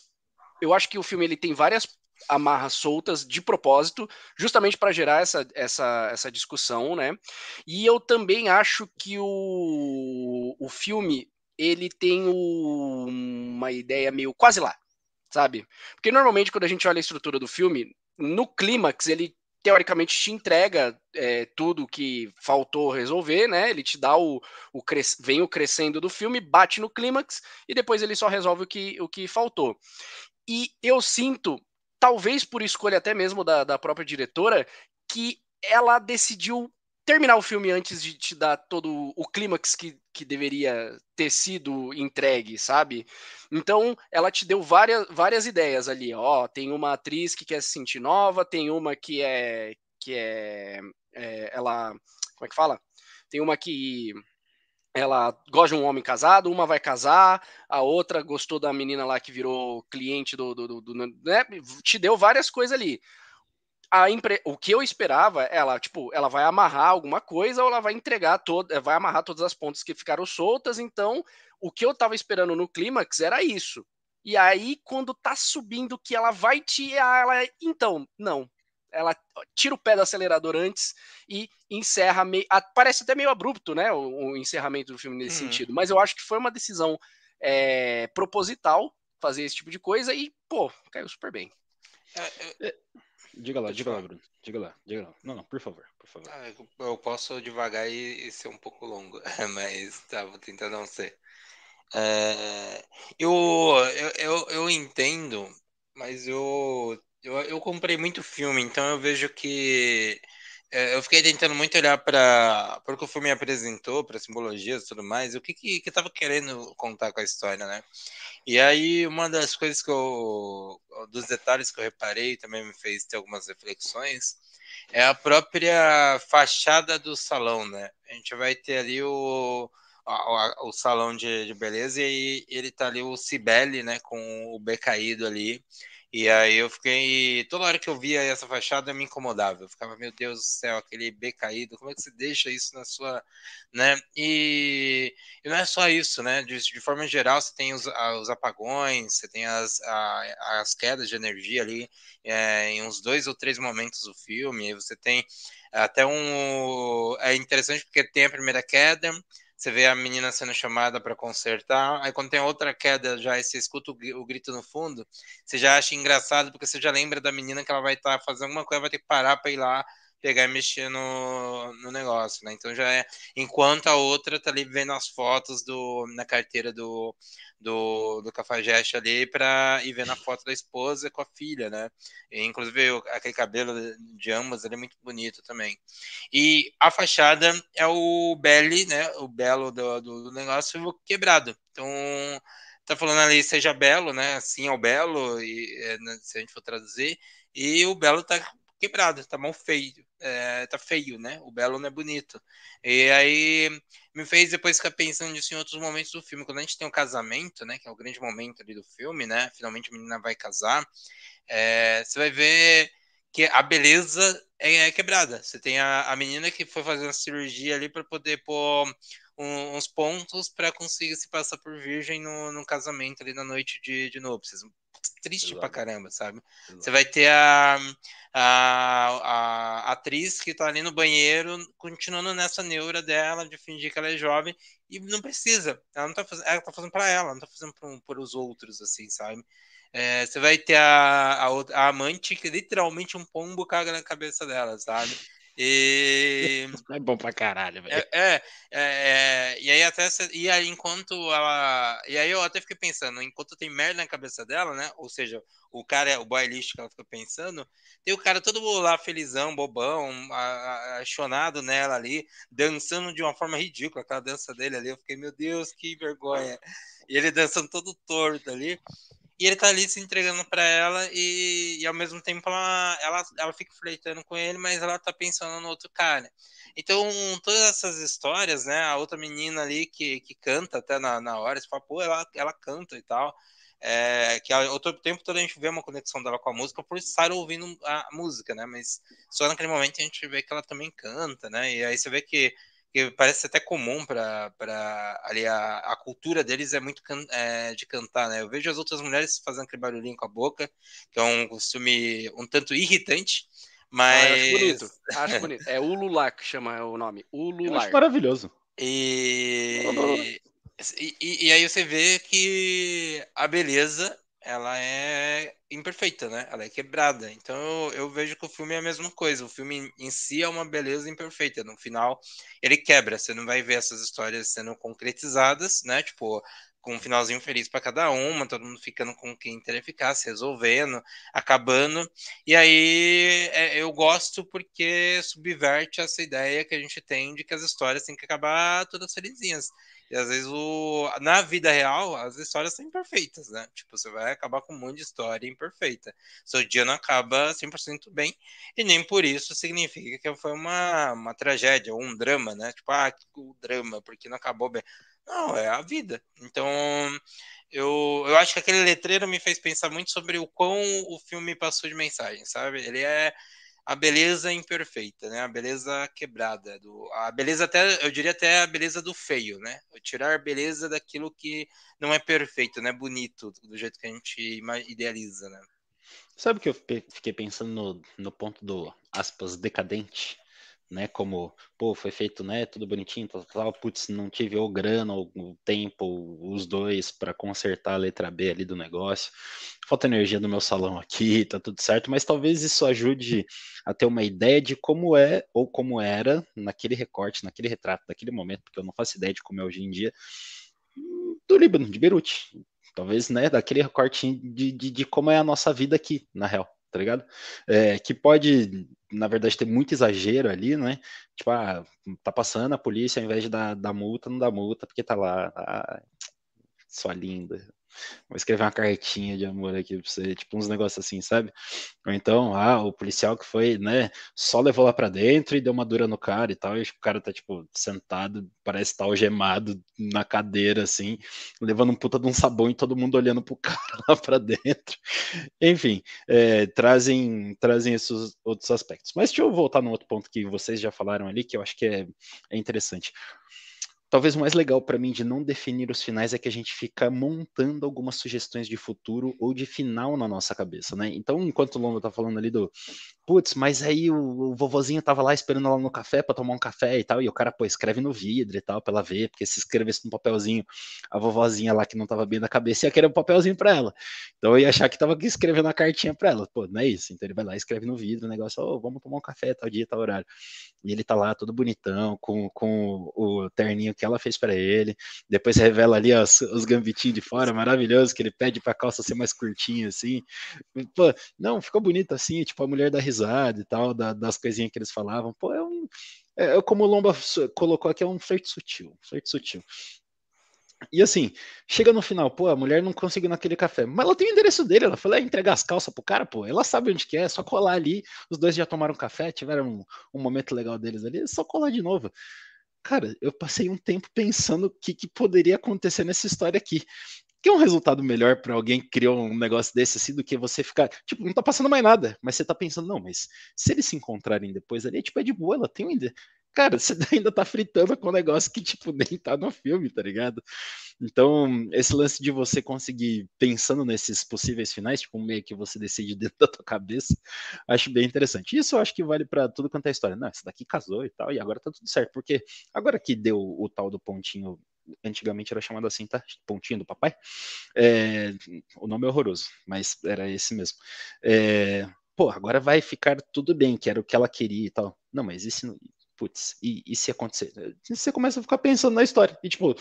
Eu acho que o filme ele tem várias amarras soltas de propósito, justamente para gerar essa, essa, essa discussão, né? E eu também acho que o, o filme ele tem o, uma ideia meio quase lá, sabe? Porque normalmente quando a gente olha a estrutura do filme, no clímax ele teoricamente te entrega é, tudo que faltou resolver, né? Ele te dá o, o cres... vem o crescendo do filme, bate no clímax e depois ele só resolve o que, o que faltou. E eu sinto, talvez por escolha até mesmo da, da própria diretora, que ela decidiu terminar o filme antes de te dar todo o clímax que, que deveria ter sido entregue, sabe? Então, ela te deu várias, várias ideias ali, ó, tem uma atriz que quer se sentir nova, tem uma que é que é, é ela, como é que fala? Tem uma que ela gosta de um homem casado, uma vai casar, a outra gostou da menina lá que virou cliente do, do, do, do né? Te deu várias coisas ali a impre... o que eu esperava, ela, tipo, ela vai amarrar alguma coisa ou ela vai entregar toda, vai amarrar todas as pontas que ficaram soltas, então o que eu tava esperando no clímax era isso. E aí, quando tá subindo que ela vai tirar, ela. Então, não. Ela tira o pé do acelerador antes e encerra meio. Parece até meio abrupto, né? O, o encerramento do filme nesse uhum. sentido. Mas eu acho que foi uma decisão é, proposital fazer esse tipo de coisa e, pô, caiu super bem. É, é, Diga lá, diga lá, Bruno. Diga lá, diga lá. Não, não, por favor, por favor. Ah, eu posso devagar e, e, ser um pouco longo, mas tá, vou tentar não ser. É, eu, eu, eu, eu, entendo, mas eu, eu, eu comprei muito filme, então eu vejo que é, eu fiquei tentando muito olhar para o que o filme apresentou, para simbologias e tudo mais, o que que estava querendo contar com a história, né? E aí, uma das coisas que eu. dos detalhes que eu reparei, também me fez ter algumas reflexões, é a própria fachada do salão, né? A gente vai ter ali o. O, o salão de, de beleza e ele tá ali o Cibele, né, com o B caído ali, e aí eu fiquei. Toda hora que eu via essa fachada me incomodava. Eu ficava, meu Deus do céu, aquele B caído, como é que você deixa isso na sua. né? E, e não é só isso, né? De, de forma geral, você tem os, os apagões, você tem as, a, as quedas de energia ali é, em uns dois ou três momentos do filme. Você tem até um. É interessante porque tem a primeira queda você vê a menina sendo chamada para consertar, aí quando tem outra queda já e você escuta o, grito no fundo, você já acha engraçado porque você já lembra da menina que ela vai estar tá fazendo alguma coisa, vai ter que parar para ir lá pegar e mexer no, no negócio, né? Então já é. Enquanto a outra tá ali vendo as fotos do, na carteira do, do, do Cafajeste ali para ir vendo a foto da esposa com a filha, né? E, inclusive aquele cabelo de ambas ele é muito bonito também. E a fachada é o Belly, né? O belo do, do, do negócio quebrado. Então tá falando ali seja belo, né? Assim é o belo, e, é, né, se a gente for traduzir, e o belo tá quebrado, tá mal feio, é, tá feio, né? O belo não é bonito. E aí me fez depois ficar pensando nisso em outros momentos do filme. Quando a gente tem o casamento, né? Que é o grande momento ali do filme, né? Finalmente a menina vai casar. É, você vai ver que a beleza é, é quebrada. Você tem a, a, menina que foi fazer uma cirurgia ali para poder pôr um, uns pontos para conseguir se passar por virgem no, no casamento ali na noite de, de núpcias triste Exato. pra caramba, sabe? Exato. Você vai ter a, a, a, atriz que tá ali no banheiro, continuando nessa neura dela, de fingir que ela é jovem, e não precisa. Ela não tá fazendo, ela tá fazendo pra ela, não tá fazendo por, por os outros, assim, sabe? É, você vai ter a, a, a, amante que literalmente um pombo caga na cabeça dela, sabe? E... É bom pra caralho, velho. É, é, é, e aí até e aí enquanto ela e aí eu até fiquei pensando, enquanto tem merda na cabeça dela, né? Ou seja, o cara, o boy list que ela fica pensando, tem o cara todo lá felizão, bobão, apaixonado nela ali, dançando de uma forma ridícula, aquela dança dele ali, eu fiquei, meu Deus, que vergonha. E ele dançando todo torto ali. E ele tá ali se entregando para ela e, e, ao mesmo tempo ela, ela, ela fica flertando com ele, mas ela tá pensando no outro cara. Então, todas essas histórias, né? A outra menina ali que, que canta até na, na hora, você fala, pô, ela, ela canta e tal. É, que ao tempo todo a gente vê uma conexão dela com a música por estar ouvindo a música, né? Mas só naquele momento a gente vê que ela também canta, né? E aí você vê que que parece até comum para ali a, a cultura deles é muito can, é, de cantar, né? Eu vejo as outras mulheres fazendo aquele barulhinho com a boca, que é um costume um tanto irritante, mas ah, acho bonito, acho bonito. É Ulular que chama o nome, Ulular. Acho maravilhoso. E... e, e aí você vê que a beleza ela é imperfeita, né? Ela é quebrada. Então eu, eu, vejo que o filme é a mesma coisa. O filme em si é uma beleza imperfeita. No final, ele quebra. Você não vai ver essas histórias sendo concretizadas, né? Tipo, com um finalzinho feliz para cada uma, todo mundo ficando com quem queria ficar, se resolvendo, acabando. E aí é, eu gosto porque subverte essa ideia que a gente tem de que as histórias têm que acabar todas felizinhas. E às vezes o, na vida real as histórias são imperfeitas, né? Tipo, você vai acabar com um monte de história imperfeita. Seu dia não acaba 100% bem, e nem por isso significa que foi uma, uma tragédia ou um drama, né? Tipo, ah, que drama, porque não acabou bem. Não, é a vida. Então, eu, eu acho que aquele letreiro me fez pensar muito sobre o quão o filme passou de mensagem, sabe? Ele é a beleza imperfeita, né? A beleza quebrada, do, a beleza até, eu diria até a beleza do feio, né? Tirar a beleza daquilo que não é perfeito, não é bonito, do jeito que a gente idealiza, né? Sabe que eu fiquei pensando no, no ponto do aspas decadente? Né? Como, pô, foi feito, né? Tudo bonitinho, tal, tal, putz, não tive ou grana ou o tempo, os dois para consertar a letra B ali do negócio. Falta energia no meu salão aqui, tá tudo certo, mas talvez isso ajude a ter uma ideia de como é ou como era naquele recorte, naquele retrato, naquele momento, porque eu não faço ideia de como é hoje em dia, do Líbano, de Beirute. Talvez, né, daquele recorte de, de, de como é a nossa vida aqui, na real tá ligado? É, que pode, na verdade, ter muito exagero ali, né? Tipo, ah, tá passando a polícia, ao invés de dar, dar multa, não dá multa, porque tá lá, ah, sua linda, Vou escrever uma cartinha de amor aqui pra você, tipo uns negócios assim, sabe? Ou então, ah, o policial que foi, né, só levou lá pra dentro e deu uma dura no cara e tal, e o cara tá, tipo, sentado, parece estar tá algemado na cadeira, assim, levando um puta de um sabão e todo mundo olhando pro cara lá pra dentro. Enfim, é, trazem, trazem esses outros aspectos. Mas deixa eu voltar no outro ponto que vocês já falaram ali, que eu acho que é, é interessante. Talvez o mais legal para mim de não definir os finais é que a gente fica montando algumas sugestões de futuro ou de final na nossa cabeça, né? Então, enquanto o Londo tá falando ali do putz, mas aí o, o vovozinho tava lá esperando ela no café para tomar um café e tal, e o cara, pô, escreve no vidro e tal, pra ela ver, porque se escrevesse no papelzinho, a vovozinha lá que não tava bem na cabeça ia querer um papelzinho pra ela. Então eu ia achar que tava escrevendo a cartinha pra ela. Pô, não é isso. Então ele vai lá, escreve no vidro o negócio, oh, vamos tomar um café tal dia, tal horário. E ele tá lá todo bonitão, com, com o terninho que ela fez para ele. Depois revela ali os, os gambitinhos de fora, maravilhoso, que ele pede pra calça ser mais curtinha, assim. Pô, não, ficou bonito assim, tipo, a mulher da risada e tal, da, das coisinhas que eles falavam. Pô, é um. É, é como o Lomba colocou aqui, é um flerte sutil. Flerte sutil. E assim, chega no final, pô, a mulher não conseguiu naquele café. Mas ela tem o endereço dele, ela foi lá entregar as calças pro cara, pô. Ela sabe onde que é, é só colar ali. Os dois já tomaram café, tiveram um, um momento legal deles ali, é só colar de novo. Cara, eu passei um tempo pensando o que, que poderia acontecer nessa história aqui que é um resultado melhor para alguém que criou um negócio desse assim do que você ficar, tipo, não tá passando mais nada, mas você tá pensando, não, mas se eles se encontrarem depois ali, tipo, é de boa, ela tem um Cara, você ainda tá fritando com um negócio que, tipo, nem tá no filme, tá ligado? Então, esse lance de você conseguir, pensando nesses possíveis finais, tipo, meio que você decide dentro da tua cabeça, acho bem interessante. Isso eu acho que vale para tudo quanto é história. Não, essa daqui casou e tal, e agora tá tudo certo, porque agora que deu o tal do pontinho antigamente era chamado assim, tá? Pontinho do papai. É, o nome é horroroso, mas era esse mesmo. É, pô, agora vai ficar tudo bem, que era o que ela queria e tal. Não, mas e se, putz, e, e se acontecer? Você começa a ficar pensando na história, e tipo,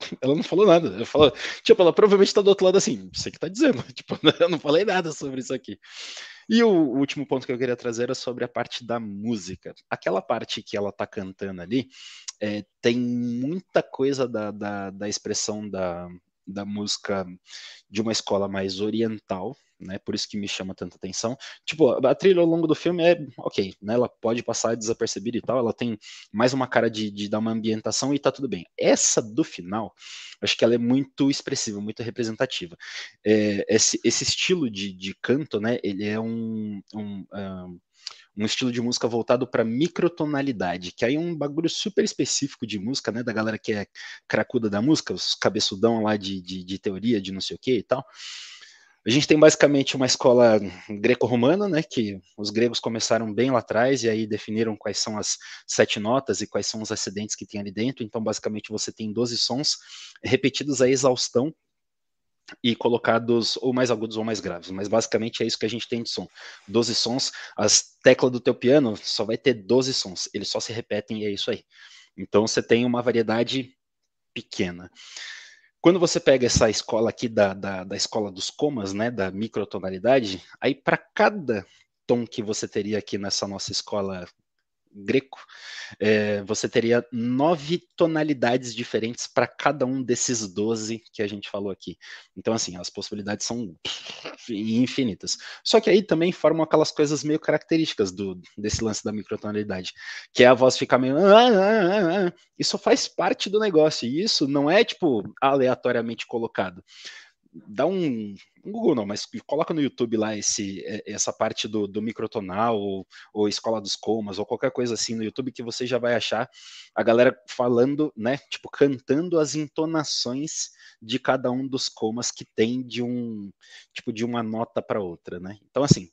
ela não falou nada. Ela falou, tipo, ela provavelmente tá do outro lado assim, você que tá dizendo, tipo, eu não falei nada sobre isso aqui. E o, último ponto que eu queria trazer era sobre a parte da música. Aquela parte que ela tá cantando ali, é, tem muita coisa da, da, da expressão da, da música de uma escola mais oriental, né? Por isso que me chama tanta atenção. Tipo, a trilha ao longo do filme é ok, né? Ela pode passar desapercebida e tal, ela tem mais uma cara de, de dar uma ambientação e tá tudo bem. Essa do final, acho que ela é muito expressiva, muito representativa. É, esse, esse estilo de, de canto, né? Ele é um, um, um um estilo de música voltado para microtonalidade, que aí é um bagulho super específico de música, né, da galera que é cracuda da música, os cabeçudão lá de, de, de teoria, de não sei o que e tal. A gente tem basicamente uma escola greco-romana, né, que os gregos começaram bem lá atrás e aí definiram quais são as sete notas e quais são os acidentes que tem ali dentro. Então, basicamente, você tem 12 sons repetidos a exaustão e colocados ou mais agudos ou mais graves, mas basicamente é isso que a gente tem de som. 12 sons, as teclas do teu piano só vai ter 12 sons, eles só se repetem e é isso aí. Então você tem uma variedade pequena. Quando você pega essa escola aqui da, da, da escola dos comas, né, da microtonalidade, aí para cada tom que você teria aqui nessa nossa escola greco, é, você teria nove tonalidades diferentes para cada um desses doze que a gente falou aqui. Então, assim, as possibilidades são infinitas. Só que aí também formam aquelas coisas meio características do, desse lance da microtonalidade, que é a voz ficar meio. Ah, ah, ah, isso faz parte do negócio, e isso não é, tipo, aleatoriamente colocado dá um, um, Google não, mas coloca no YouTube lá esse, é, essa parte do, do microtonal ou, ou escola dos comas ou qualquer coisa assim no YouTube que você já vai achar a galera falando, né, tipo cantando as entonações de cada um dos comas que tem de um tipo de uma nota para outra, né? Então assim,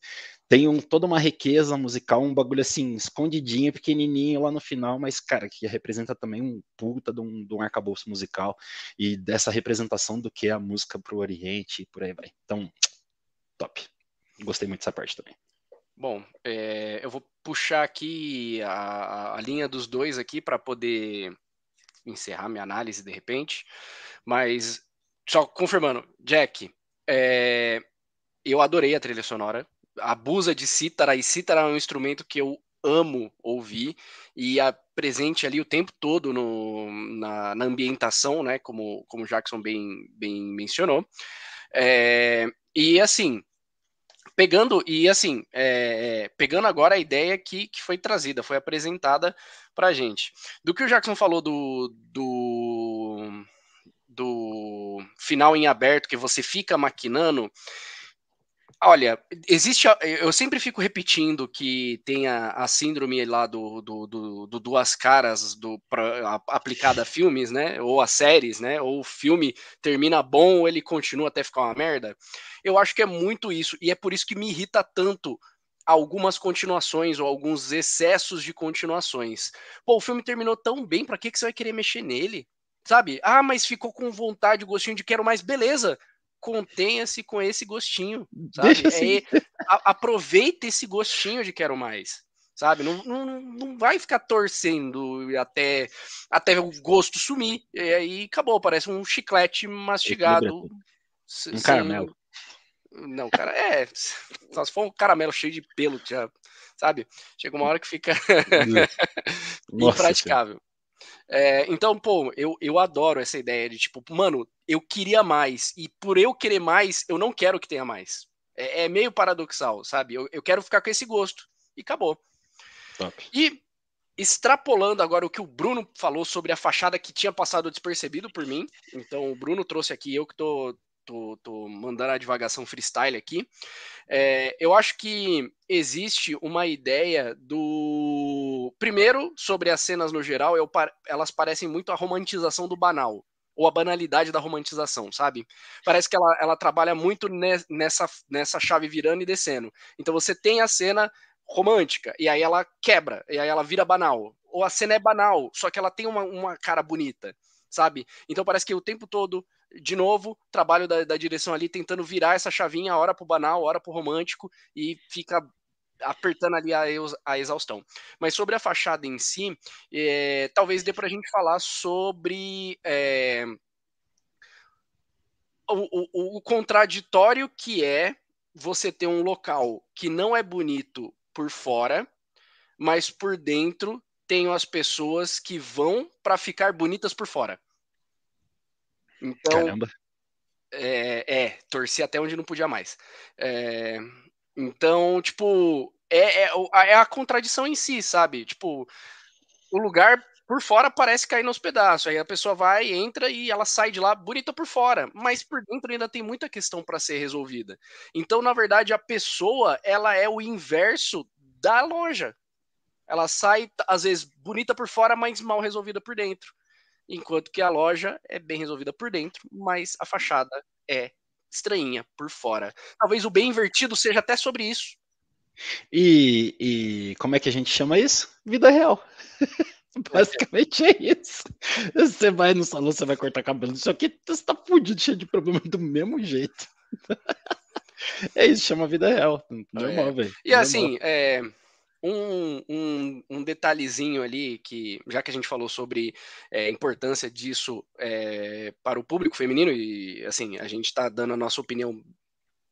tem um, toda uma riqueza musical, um bagulho assim, escondidinho, pequenininho lá no final, mas, cara, que representa também um puta de um, de um arcabouço musical e dessa representação do que é a música pro Oriente e por aí vai. Então, top. Gostei muito dessa parte também. Bom, é, eu vou puxar aqui a, a linha dos dois aqui para poder encerrar minha análise de repente, mas só confirmando, Jack, é, eu adorei a trilha sonora, abusa de cítara, e cítara é um instrumento que eu amo ouvir e é presente ali o tempo todo no, na, na, ambientação, né? Como, como Jackson bem, bem mencionou. É, e assim, pegando e assim, é, é, pegando agora a ideia que, que foi trazida, foi apresentada para a gente. Do que o Jackson falou do, do, do final em aberto, que você fica maquinando, Olha, existe. Eu sempre fico repetindo que tem a, a síndrome lá do, do, do, do, duas caras do, pra, aplicada a filmes, né? Ou a séries, né? Ou o filme termina bom ou ele continua até ficar uma merda. Eu acho que é muito isso. E é por isso que me irrita tanto algumas continuações ou alguns excessos de continuações. Pô, o filme terminou tão bem, pra que, que você vai querer mexer nele? Sabe? Ah, mas ficou com vontade, gostinho de quero mais. Beleza contenha-se com esse gostinho, sabe? Assim. É, a, aproveita esse gostinho de quero mais, sabe? Não, não, não vai ficar torcendo até, até o gosto sumir. E aí acabou, parece um chiclete mastigado. Um sem... caramelo. Não, cara, é. Só se for um caramelo cheio de pelo, já, sabe? Chega uma hora que fica impraticável. É, então, pô, eu, eu adoro essa ideia de tipo, mano, eu queria mais, e por eu querer mais, eu não quero que tenha mais. É, é meio paradoxal, sabe? Eu, eu quero ficar com esse gosto. E acabou. Top. E extrapolando agora o que o Bruno falou sobre a fachada que tinha passado despercebido por mim. Então, o Bruno trouxe aqui, eu que tô, tô, tô mandando a divagação freestyle aqui. É, eu acho que existe uma ideia do. Primeiro, sobre as cenas no geral, eu, elas parecem muito a romantização do banal. Ou a banalidade da romantização, sabe? Parece que ela, ela trabalha muito nessa, nessa chave virando e descendo. Então você tem a cena romântica, e aí ela quebra, e aí ela vira banal. Ou a cena é banal, só que ela tem uma, uma cara bonita, sabe? Então parece que o tempo todo de novo, trabalho da, da, direção ali tentando virar essa chavinha, hora pro banal, hora pro romântico, e fica apertando ali a, a, exaustão. Mas sobre a fachada em si, é, talvez dê para a gente falar sobre é, o, o, o contraditório que é você ter um local que não é bonito por fora, mas por dentro tem as pessoas que vão para ficar bonitas por fora. Então, Caramba. É, é, torci até onde não podia mais. É, então, tipo, é, é, é, a contradição em si, sabe? Tipo, o lugar por fora parece cair nos pedaços. Aí a pessoa vai, entra e ela sai de lá bonita por fora, mas por dentro ainda tem muita questão para ser resolvida. Então, na verdade, a pessoa, ela é o inverso da loja. Ela sai, às vezes, bonita por fora, mas mal resolvida por dentro enquanto que a loja é bem resolvida por dentro, mas a fachada é estranha por fora. Talvez o bem invertido seja até sobre isso. E, e como é que a gente chama isso? Vida real. Basicamente é isso. Você vai no salão, você vai cortar cabelo, isso aqui você tá fudido, cheio de problema do mesmo jeito. É isso, chama vida real. Normal, é. velho. E assim, é, um, um, um, detalhezinho ali que, já que a gente falou sobre é, a importância disso é, para o público feminino, e assim, a gente está dando a nossa opinião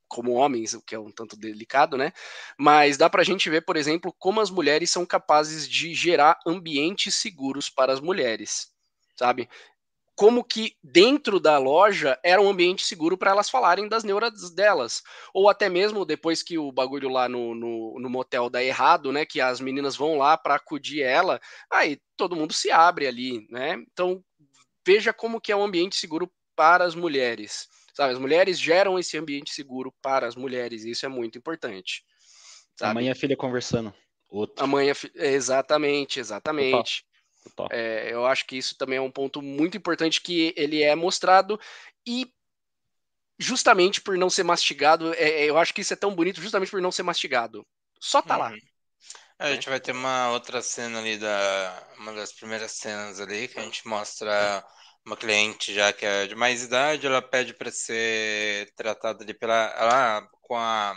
como homens, o que é um tanto delicado, né? Mas dá para a gente ver, por exemplo, como as mulheres são capazes de gerar ambientes seguros para as mulheres, sabe? Como que dentro da loja era um ambiente seguro para elas falarem das neuras delas. Ou até mesmo depois que o bagulho lá no, no, no motel dá errado, né? Que as meninas vão lá para acudir ela, aí todo mundo se abre ali, né? Então veja como que é um ambiente seguro para as mulheres. Sabe? As mulheres geram esse ambiente seguro para as mulheres, e isso é muito importante. Sabe? A mãe e a filha conversando. Outro. A mãe, a fi... exatamente, exatamente. É, eu acho que isso também é um ponto muito importante que ele é mostrado e justamente por não ser mastigado, é, é, eu acho que isso é tão bonito justamente por não ser mastigado. Só tá uhum. lá. É, a gente vai ter uma outra cena ali da uma das primeiras cenas ali que a gente mostra uma cliente já que é de mais idade, ela pede para ser tratada ali pela ela, com a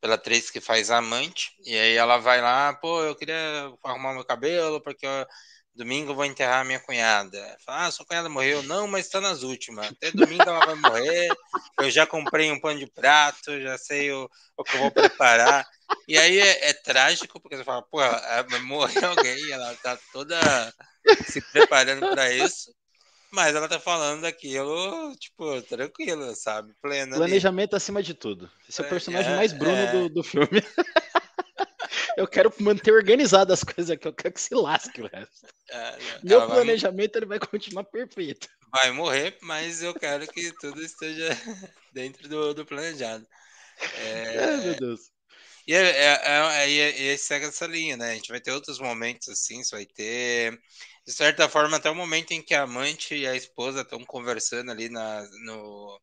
pela atriz que faz a amante, e aí ela vai lá, pô, eu queria arrumar meu cabelo porque eu Domingo eu vou enterrar minha cunhada. Fala, ah, sua cunhada morreu. Não, mas está nas últimas. Até domingo ela vai morrer. Eu já comprei um pano de prato, já sei o, o que eu vou preparar. E aí é, é trágico, porque você fala, pô, morreu alguém, ela tá toda se preparando para isso. Mas ela tá falando daquilo, tipo, tranquilo, sabe? Plena. Planejamento ali. acima de tudo. Esse é o personagem é, mais Bruno é... do, do filme. eu quero manter organizado as coisas aqui, eu quero que se lasque o resto. É, Meu planejamento vai... ele vai continuar perfeito. Vai morrer, mas eu quero que tudo esteja dentro do, do planejado. É... é meu Deus. E é, é, é, é, segue essa linha, né? A gente vai ter outros momentos assim, você vai ter, de certa forma, até o momento em que a amante e a esposa estão conversando ali na, no,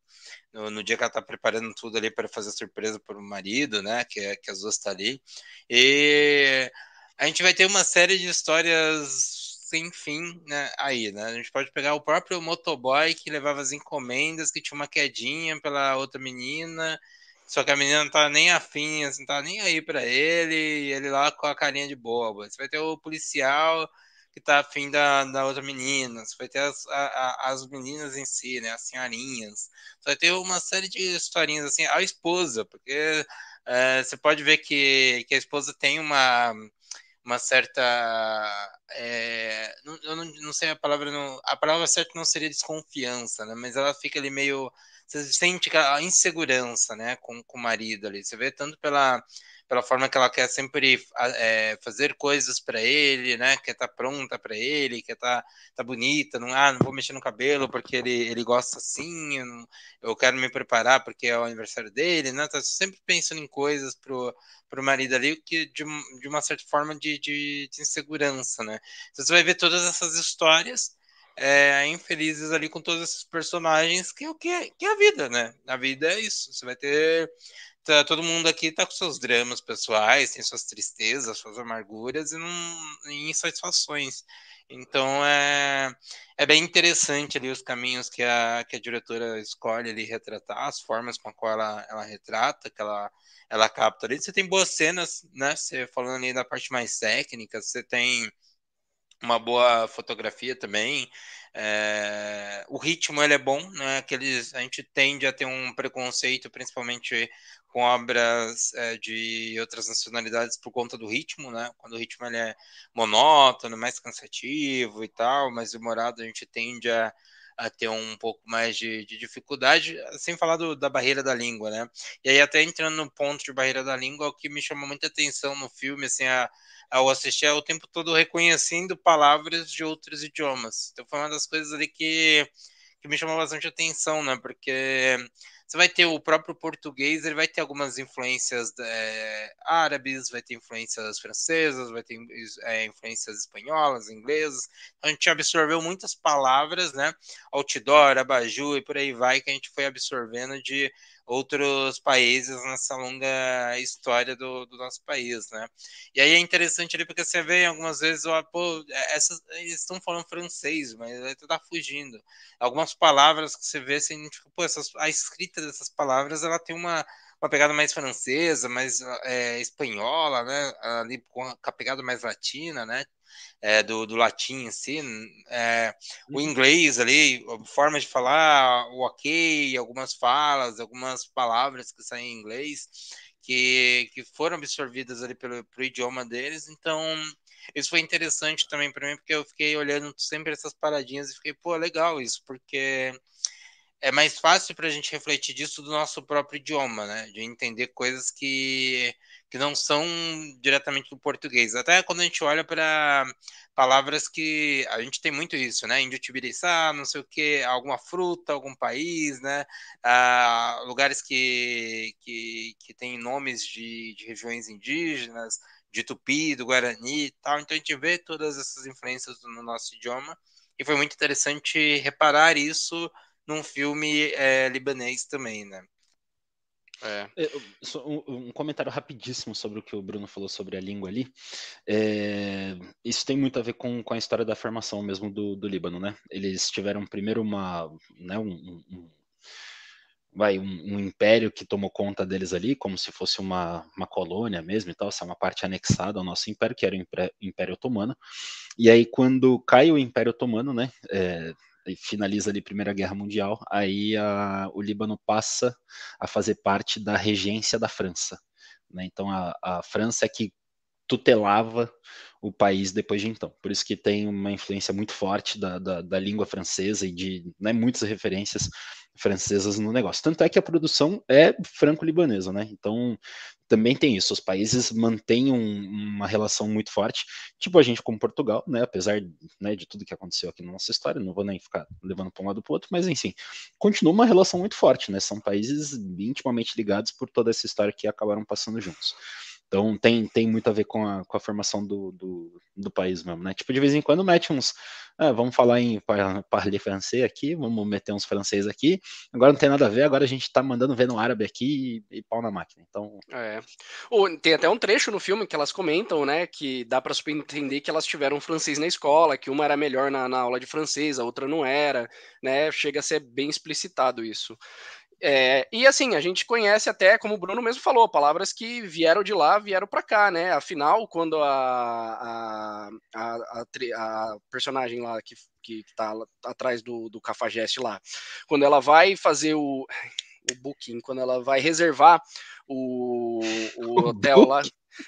no, no, dia que ela tá preparando tudo ali para fazer surpresa para o marido, né? Que, é, que as duas tá ali. E a gente vai ter uma série de histórias sem fim né, aí, né? A gente pode pegar o próprio motoboy que levava as encomendas, que tinha uma quedinha pela outra menina, só que a menina não tá nem afim, assim, não tá nem aí para ele, e ele lá com a carinha de boba. Você vai ter o policial que tá afim da, da outra menina, você vai ter as, a, as meninas em si, né, as senhorinhas, você vai ter uma série de historinhas, assim, a esposa, porque é, você pode ver que, que a esposa tem uma, uma certa, é, eu não, não sei a palavra, não, a palavra certa não seria desconfiança, né, mas ela fica ali meio, você sente a insegurança, né, com, com o marido ali, você vê tanto pela pela forma que ela quer sempre é, fazer coisas para ele, né? Quer estar tá pronta para ele, quer estar tá, tá bonita, não, ah, não vou mexer no cabelo porque ele, ele gosta assim, eu, não, eu quero me preparar porque é o aniversário dele, né? Tá sempre pensando em coisas pro, pro marido ali que de, de uma certa forma de, de, de insegurança, né? Então você vai ver todas essas histórias é, infelizes ali com todos esses personagens, que é o que é, que é a vida, né? A vida é isso. Você vai ter tá, todo mundo aqui tá com seus dramas pessoais, tem suas tristezas, suas amarguras e, não, insatisfações. Então é, é bem interessante ali os caminhos que a, que a diretora escolhe ali retratar, as formas com a qual ela, ela retrata, que ela, ela capta ali. Você tem boas cenas, né? Você falando ali da parte mais técnica, você tem uma boa fotografia também. É, o ritmo ele é bom, né? Aqueles, a gente tende a ter um preconceito, principalmente com obras é, de outras nacionalidades por conta do ritmo, né? Quando o ritmo ele é monótono, mais cansativo e tal, mais demorado, a gente tende a, a ter um pouco mais de, de dificuldade, sem falar do, da barreira da língua, né? E aí até entrando no ponto de barreira da língua, o que me chamou muita atenção no filme, assim, a, ao assistir é o tempo todo reconhecendo palavras de outros idiomas. Então foi uma das coisas ali que, que me chamou bastante atenção, né? Porque você vai ter o próprio português, ele vai ter algumas influências é, árabes, vai ter influências francesas, vai ter é, influências espanholas, inglesas. Então, a gente absorveu muitas palavras, né? Outdoor, abajur e por aí vai, que a gente foi absorvendo de outros países nessa longa história do, do, nosso país, né? E aí é interessante ali porque você vê algumas vezes, ó, pô, é, essas, eles estão falando francês, mas aí tu tá fugindo. Algumas palavras que você vê, assim, tipo, pô, essas, a escrita dessas palavras, ela tem uma, uma pegada mais francesa, mais é, espanhola, né? Ali com a pegada mais latina, né? É, do, do latim si, é, o uhum. inglês ali, forma de falar, o ok, algumas falas, algumas palavras que saem em inglês, que, que foram absorvidas ali pelo, pelo idioma deles, então isso foi interessante também para mim, porque eu fiquei olhando sempre essas paradinhas e fiquei, pô, legal isso, porque é mais fácil para a gente refletir disso do nosso próprio idioma, né? De entender coisas que que não são diretamente do português. Até quando a gente olha para palavras que a gente tem muito isso, né? Indutibiriçá, não sei o que, alguma fruta, algum país, né? Ah, lugares que, que, que têm nomes de, de regiões indígenas, de Tupi, do Guarani e tal. Então a gente vê todas essas influências no nosso idioma. E foi muito interessante reparar isso num filme é, libanês também, né? É. é um, comentário rapidíssimo sobre o que o Bruno falou sobre a língua ali. É, isso tem muito a ver com, com a história da formação mesmo do, do Líbano, né? Eles tiveram primeiro uma, né, um, um vai, um, um, império que tomou conta deles ali, como se fosse uma, uma colônia mesmo e tal, essa é uma parte anexada ao nosso império, que era o Império, Otomano. E aí, quando cai o Império Otomano, né, é, finaliza ali a Primeira Guerra Mundial, aí a, o Líbano passa a fazer parte da regência da França. Né? Então a, a França é que tutelava o país depois de então. Por isso que tem uma influência muito forte da, da, da língua francesa e de né, muitas referências francesas no negócio. Tanto é que a produção é franco-libanesa, né? Então também tem isso. Os países mantêm um, uma relação muito forte, tipo a gente como Portugal, né? Apesar né, de tudo que aconteceu aqui na nossa história, não vou nem ficar levando para um lado para o outro, mas enfim, continua uma relação muito forte, né? São países intimamente ligados por toda essa história que acabaram passando juntos. Então tem, tem muito a ver com a, com a formação do, do, do, país mesmo, né? Tipo, de vez em quando mete uns. Ah, vamos falar em parler francês aqui, vamos meter uns francês aqui. Agora não tem nada a ver, agora a gente tá mandando ver no árabe aqui e, e pau na máquina. Então. É. tem até um trecho no filme que elas comentam, né? Que dá para entender que elas tiveram francês na escola, que uma era melhor na, na aula de francês, a outra não era, né? Chega a ser bem explicitado isso. É, e assim, a gente conhece até, como o Bruno mesmo falou, palavras que vieram de lá, vieram para cá, né? Afinal, quando a, a, a, a personagem lá que, que tá atrás do, do Cafajeste lá, quando ela vai fazer o, o booking, quando ela vai reservar o, o hotel lá.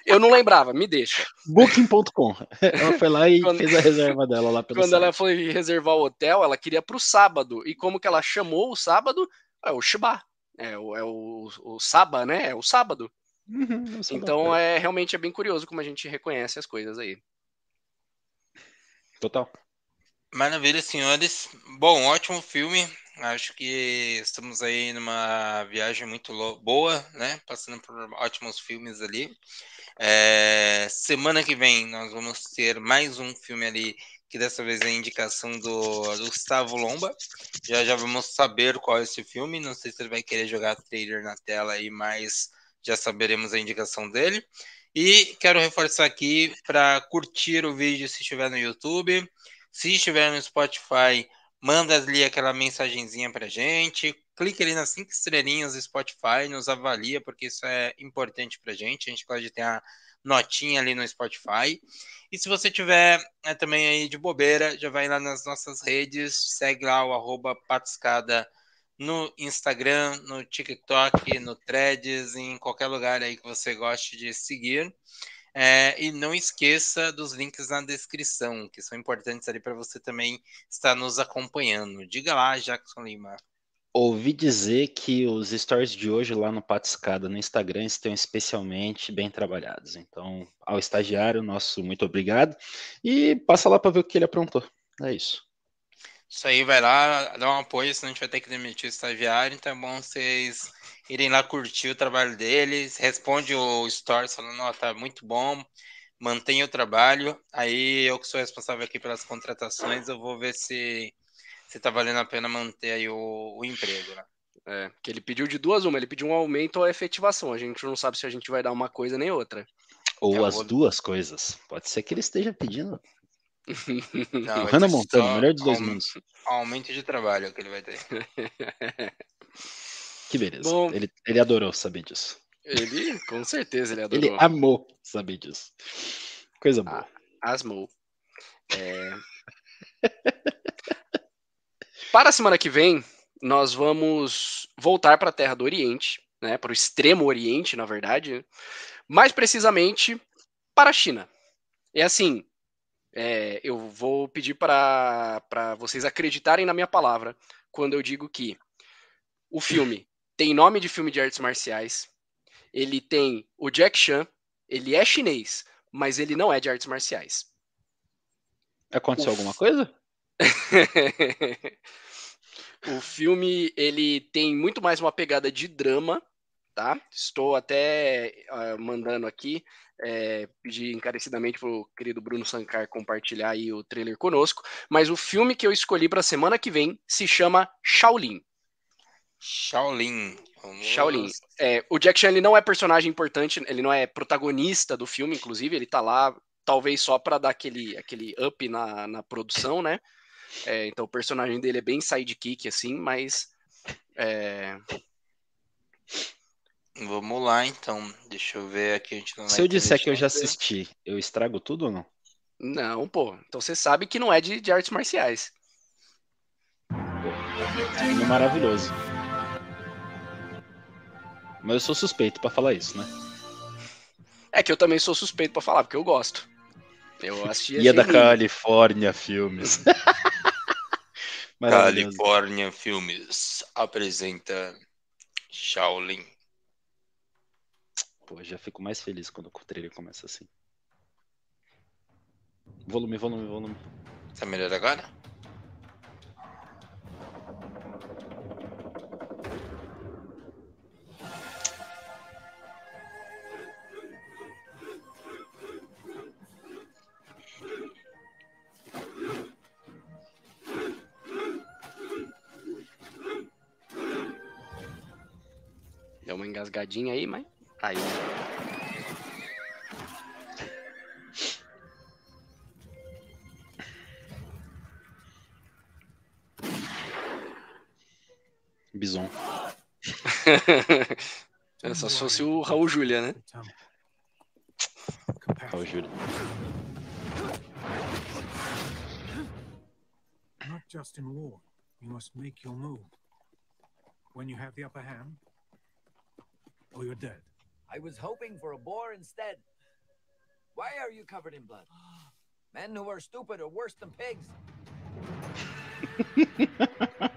Eu não lembrava, me deixa. Booking.com. Ela foi lá e quando, fez a reserva dela lá pelo Quando ela foi reservar o hotel, ela queria para o sábado. E como que ela chamou o sábado? É o Shiba. É o, é o, o Saba, né? É o sábado. Uhum, é então é realmente é bem curioso como a gente reconhece as coisas aí. Total. Maravilha, senhores. Bom, ótimo filme. Acho que estamos aí numa viagem muito boa, né? Passando por ótimos filmes ali. É... Semana que vem nós vamos ter mais um filme ali que dessa vez é a indicação do, Gustavo Lomba. Já já vamos saber qual é esse filme. Não sei se ele vai querer jogar trailer na tela aí, mas já saberemos a indicação dele. E quero reforçar aqui para curtir o vídeo se estiver no YouTube. Se estiver no Spotify, manda ali aquela mensagenzinha para gente. Clique ali nas cinco estrelinhas do Spotify, nos avalia, porque isso é importante para gente. A gente pode ter a notinha ali no Spotify. E se você tiver é, também aí de bobeira, já vai lá nas nossas redes, segue lá o arroba patuscada no Instagram, no TikTok, no Threads, em qualquer lugar aí que você goste de seguir. É, e não esqueça dos links na descrição, que são importantes ali para você também estar nos acompanhando. Diga lá, Jackson Lima. Ouvi dizer que os stories de hoje lá no Patiscada no Instagram estão especialmente bem trabalhados. Então, ao estagiário, nosso muito obrigado. E passa lá para ver o que ele aprontou. É isso. Isso aí, vai lá, dá um apoio, senão a gente vai ter que demitir o estagiário. Então é bom vocês irem lá curtir o trabalho deles. Responde o stories falando, ó, tá muito bom, mantenha o trabalho. Aí eu que sou responsável aqui pelas contratações, eu vou ver se, se tá valendo a pena manter aí o, o emprego, né? É, que ele pediu de duas uma, ele pediu um aumento ou efetivação. A gente não sabe se a gente vai dar uma coisa nem outra. Ou é, as vou... duas coisas. Pode ser que ele esteja pedindo não, o Hannah Montana, melhor dos dois mundos. Aumento de trabalho que ele vai ter. que beleza. Bom, ele, ele adorou saber disso. Ele, com certeza, ele adorou. Ele amou saber disso. Coisa boa. Ah, asmou. É... para a semana que vem, nós vamos voltar para a Terra do Oriente, né, para o extremo Oriente, na verdade, mais precisamente para a China. É assim, é, eu vou pedir para vocês acreditarem na minha palavra quando eu digo que o filme tem nome de filme de artes marciais, ele tem o Jack Chan, ele é chinês, mas ele não é de artes marciais. Aconteceu o alguma coisa? o filme ele tem muito mais uma pegada de drama, tá? Estou até uh, mandando aqui é, pedir encarecidamente pro querido Bruno Sankar compartilhar aí o trailer conosco, mas o filme que eu escolhi para a semana que vem se chama Shaolin. Shaolin. Vamos... Shaolin. É, o Jack Chan ele não é personagem importante, ele não é protagonista do filme, inclusive, ele tá lá talvez só para dar aquele, aquele up na, na produção, né? É, então o personagem dele é bem sidekick, assim, mas. É... Vamos lá, então. Deixa eu ver aqui. A gente não Se eu disser que eu já assisti, eu estrago tudo ou não? Não, pô. Então você sabe que não é de, de artes marciais. É maravilhoso. Mas eu sou suspeito para falar isso, né? É que eu também sou suspeito para falar, porque eu gosto. Eu assisti. E é da Califórnia Filmes. Califórnia Filmes apresenta Shaolin. Pô, já fico mais feliz quando o trailer começa assim. Volume, volume, volume. Tá melhor agora? Engasgadinha aí, mas Aí. Bison. é só se fosse o Raul Júlia, né? Raul Júlia. Not just in war, you must make your move. When you have the upper hand, or you're dead. I was hoping for a boar instead. Why are you covered in blood? Men who are stupid are worse than pigs.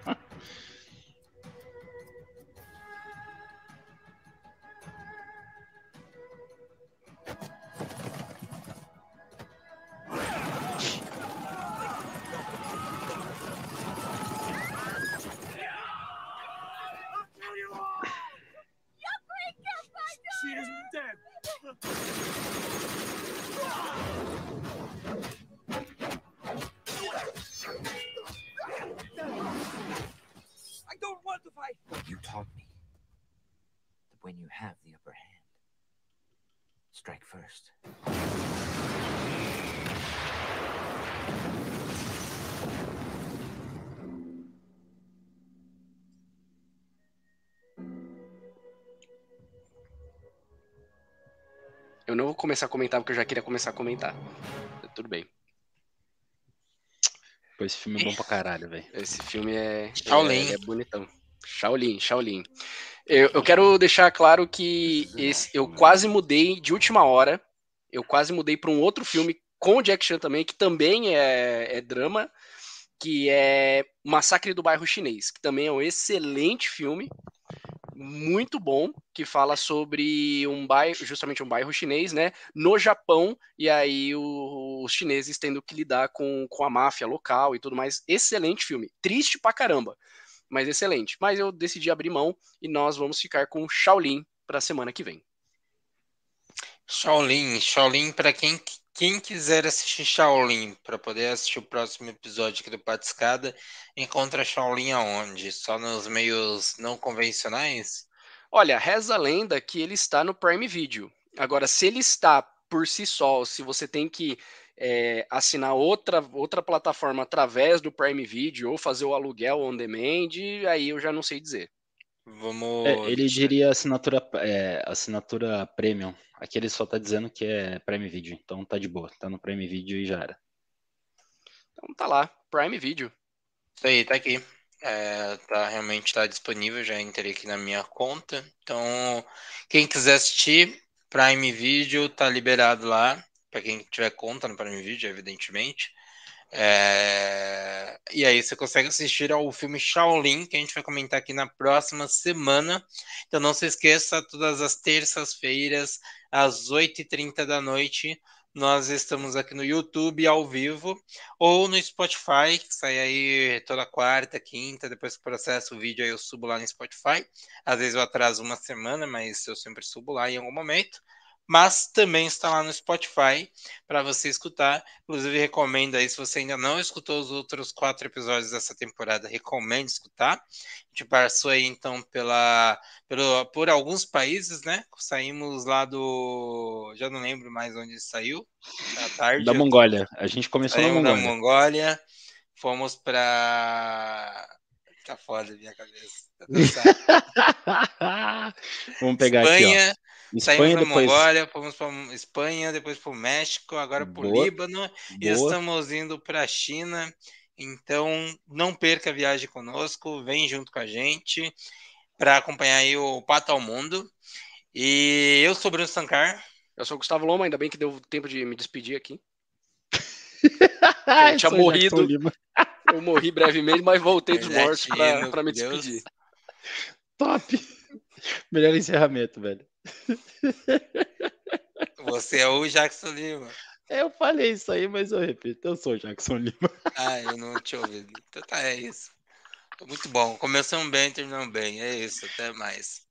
Eu não vou começar a comentar porque eu já queria começar a comentar. Tudo bem. Pô, esse filme é bom pra caralho, velho. Esse filme é, Shaolin. é, é bonitão. Shaolin, Shaolin. Eu, eu quero deixar claro que esse, eu quase mudei de última hora. Eu quase mudei para um outro filme com o Jack Chan também, que também é, é drama, que é Massacre do Bairro Chinês, que também é um excelente filme, muito bom, que fala sobre um bairro, justamente um bairro chinês, né, no Japão, e aí o- os chineses tendo que lidar com, com a máfia local e tudo mais. Excelente filme. Triste pra caramba, mas excelente. Mas eu decidi abrir mão e nós vamos ficar com Shaolin pra semana que vem. Shaolin, Shaolin para quem, quem quiser assistir Shaolin, para poder assistir o próximo episódio aqui do Patiscada, encontra Shaolin aonde? Só nos meios não convencionais? Olha, reza a lenda que ele está no Prime Video. Agora, se ele está por si só, se você tem que é, assinar outra, outra plataforma através do Prime Video ou fazer o aluguel on demand, aí eu já não sei dizer. Vamos. É, ele diria assinatura, é, assinatura premium. Aqui ele só tá dizendo que é Prime Video, então tá de boa. Tá no Prime Video e já era. Então tá lá, Prime Video. Isso aí, tá aqui. É, tá, realmente tá disponível, já entrei aqui na minha conta. Então, quem quiser assistir, Prime Video tá liberado lá. Para quem tiver conta no Prime Video, evidentemente. É, E aí você consegue assistir ao filme Shaolin, que a gente vai comentar aqui na próxima semana. Então não se esqueça, todas as terças-feiras, às 8h30 da noite, nós estamos aqui no YouTube ao vivo ou no Spotify, que sai aí toda quarta, quinta, depois que processo o vídeo aí eu subo lá no Spotify. Às vezes eu atraso uma semana, mas eu sempre subo lá em algum momento. Mas também está lá no Spotify para você escutar. Inclusive, recomendo aí, se você ainda não escutou os outros quatro episódios dessa temporada, recomendo escutar. A gente passou aí então pela, pelo, por alguns países, né? Saímos lá do. Já não lembro mais onde saiu. À tarde. Da Mongólia. A gente começou na Saímos da Mongólia. Mongólia. Fomos para. Tá foda a minha cabeça. Tá. Vamos pegar aqui, Espanha. Ó. Saímos Espanha da depois. Mongólia, fomos para Espanha, depois para o México, agora para o Boa. Líbano e Boa. estamos indo para a China. Então, não perca a viagem conosco, vem junto com a gente para acompanhar aí o Pato ao Mundo. E eu sou o Bruno Sankar. Eu sou o Gustavo Loma, ainda bem que deu tempo de me despedir aqui. Ai, tinha morrido. Eu morri brevemente, mas voltei dos mortos Latino, para me despedir. Top. Melhor encerramento, velho. Você é o Jackson Lima. Eu falei isso aí, mas eu repito. Eu sou o Jackson Lima. Ah, eu não tinha ouvido. Então tá, é isso. Muito bom. Começamos bem, terminamos bem. É isso. Até mais.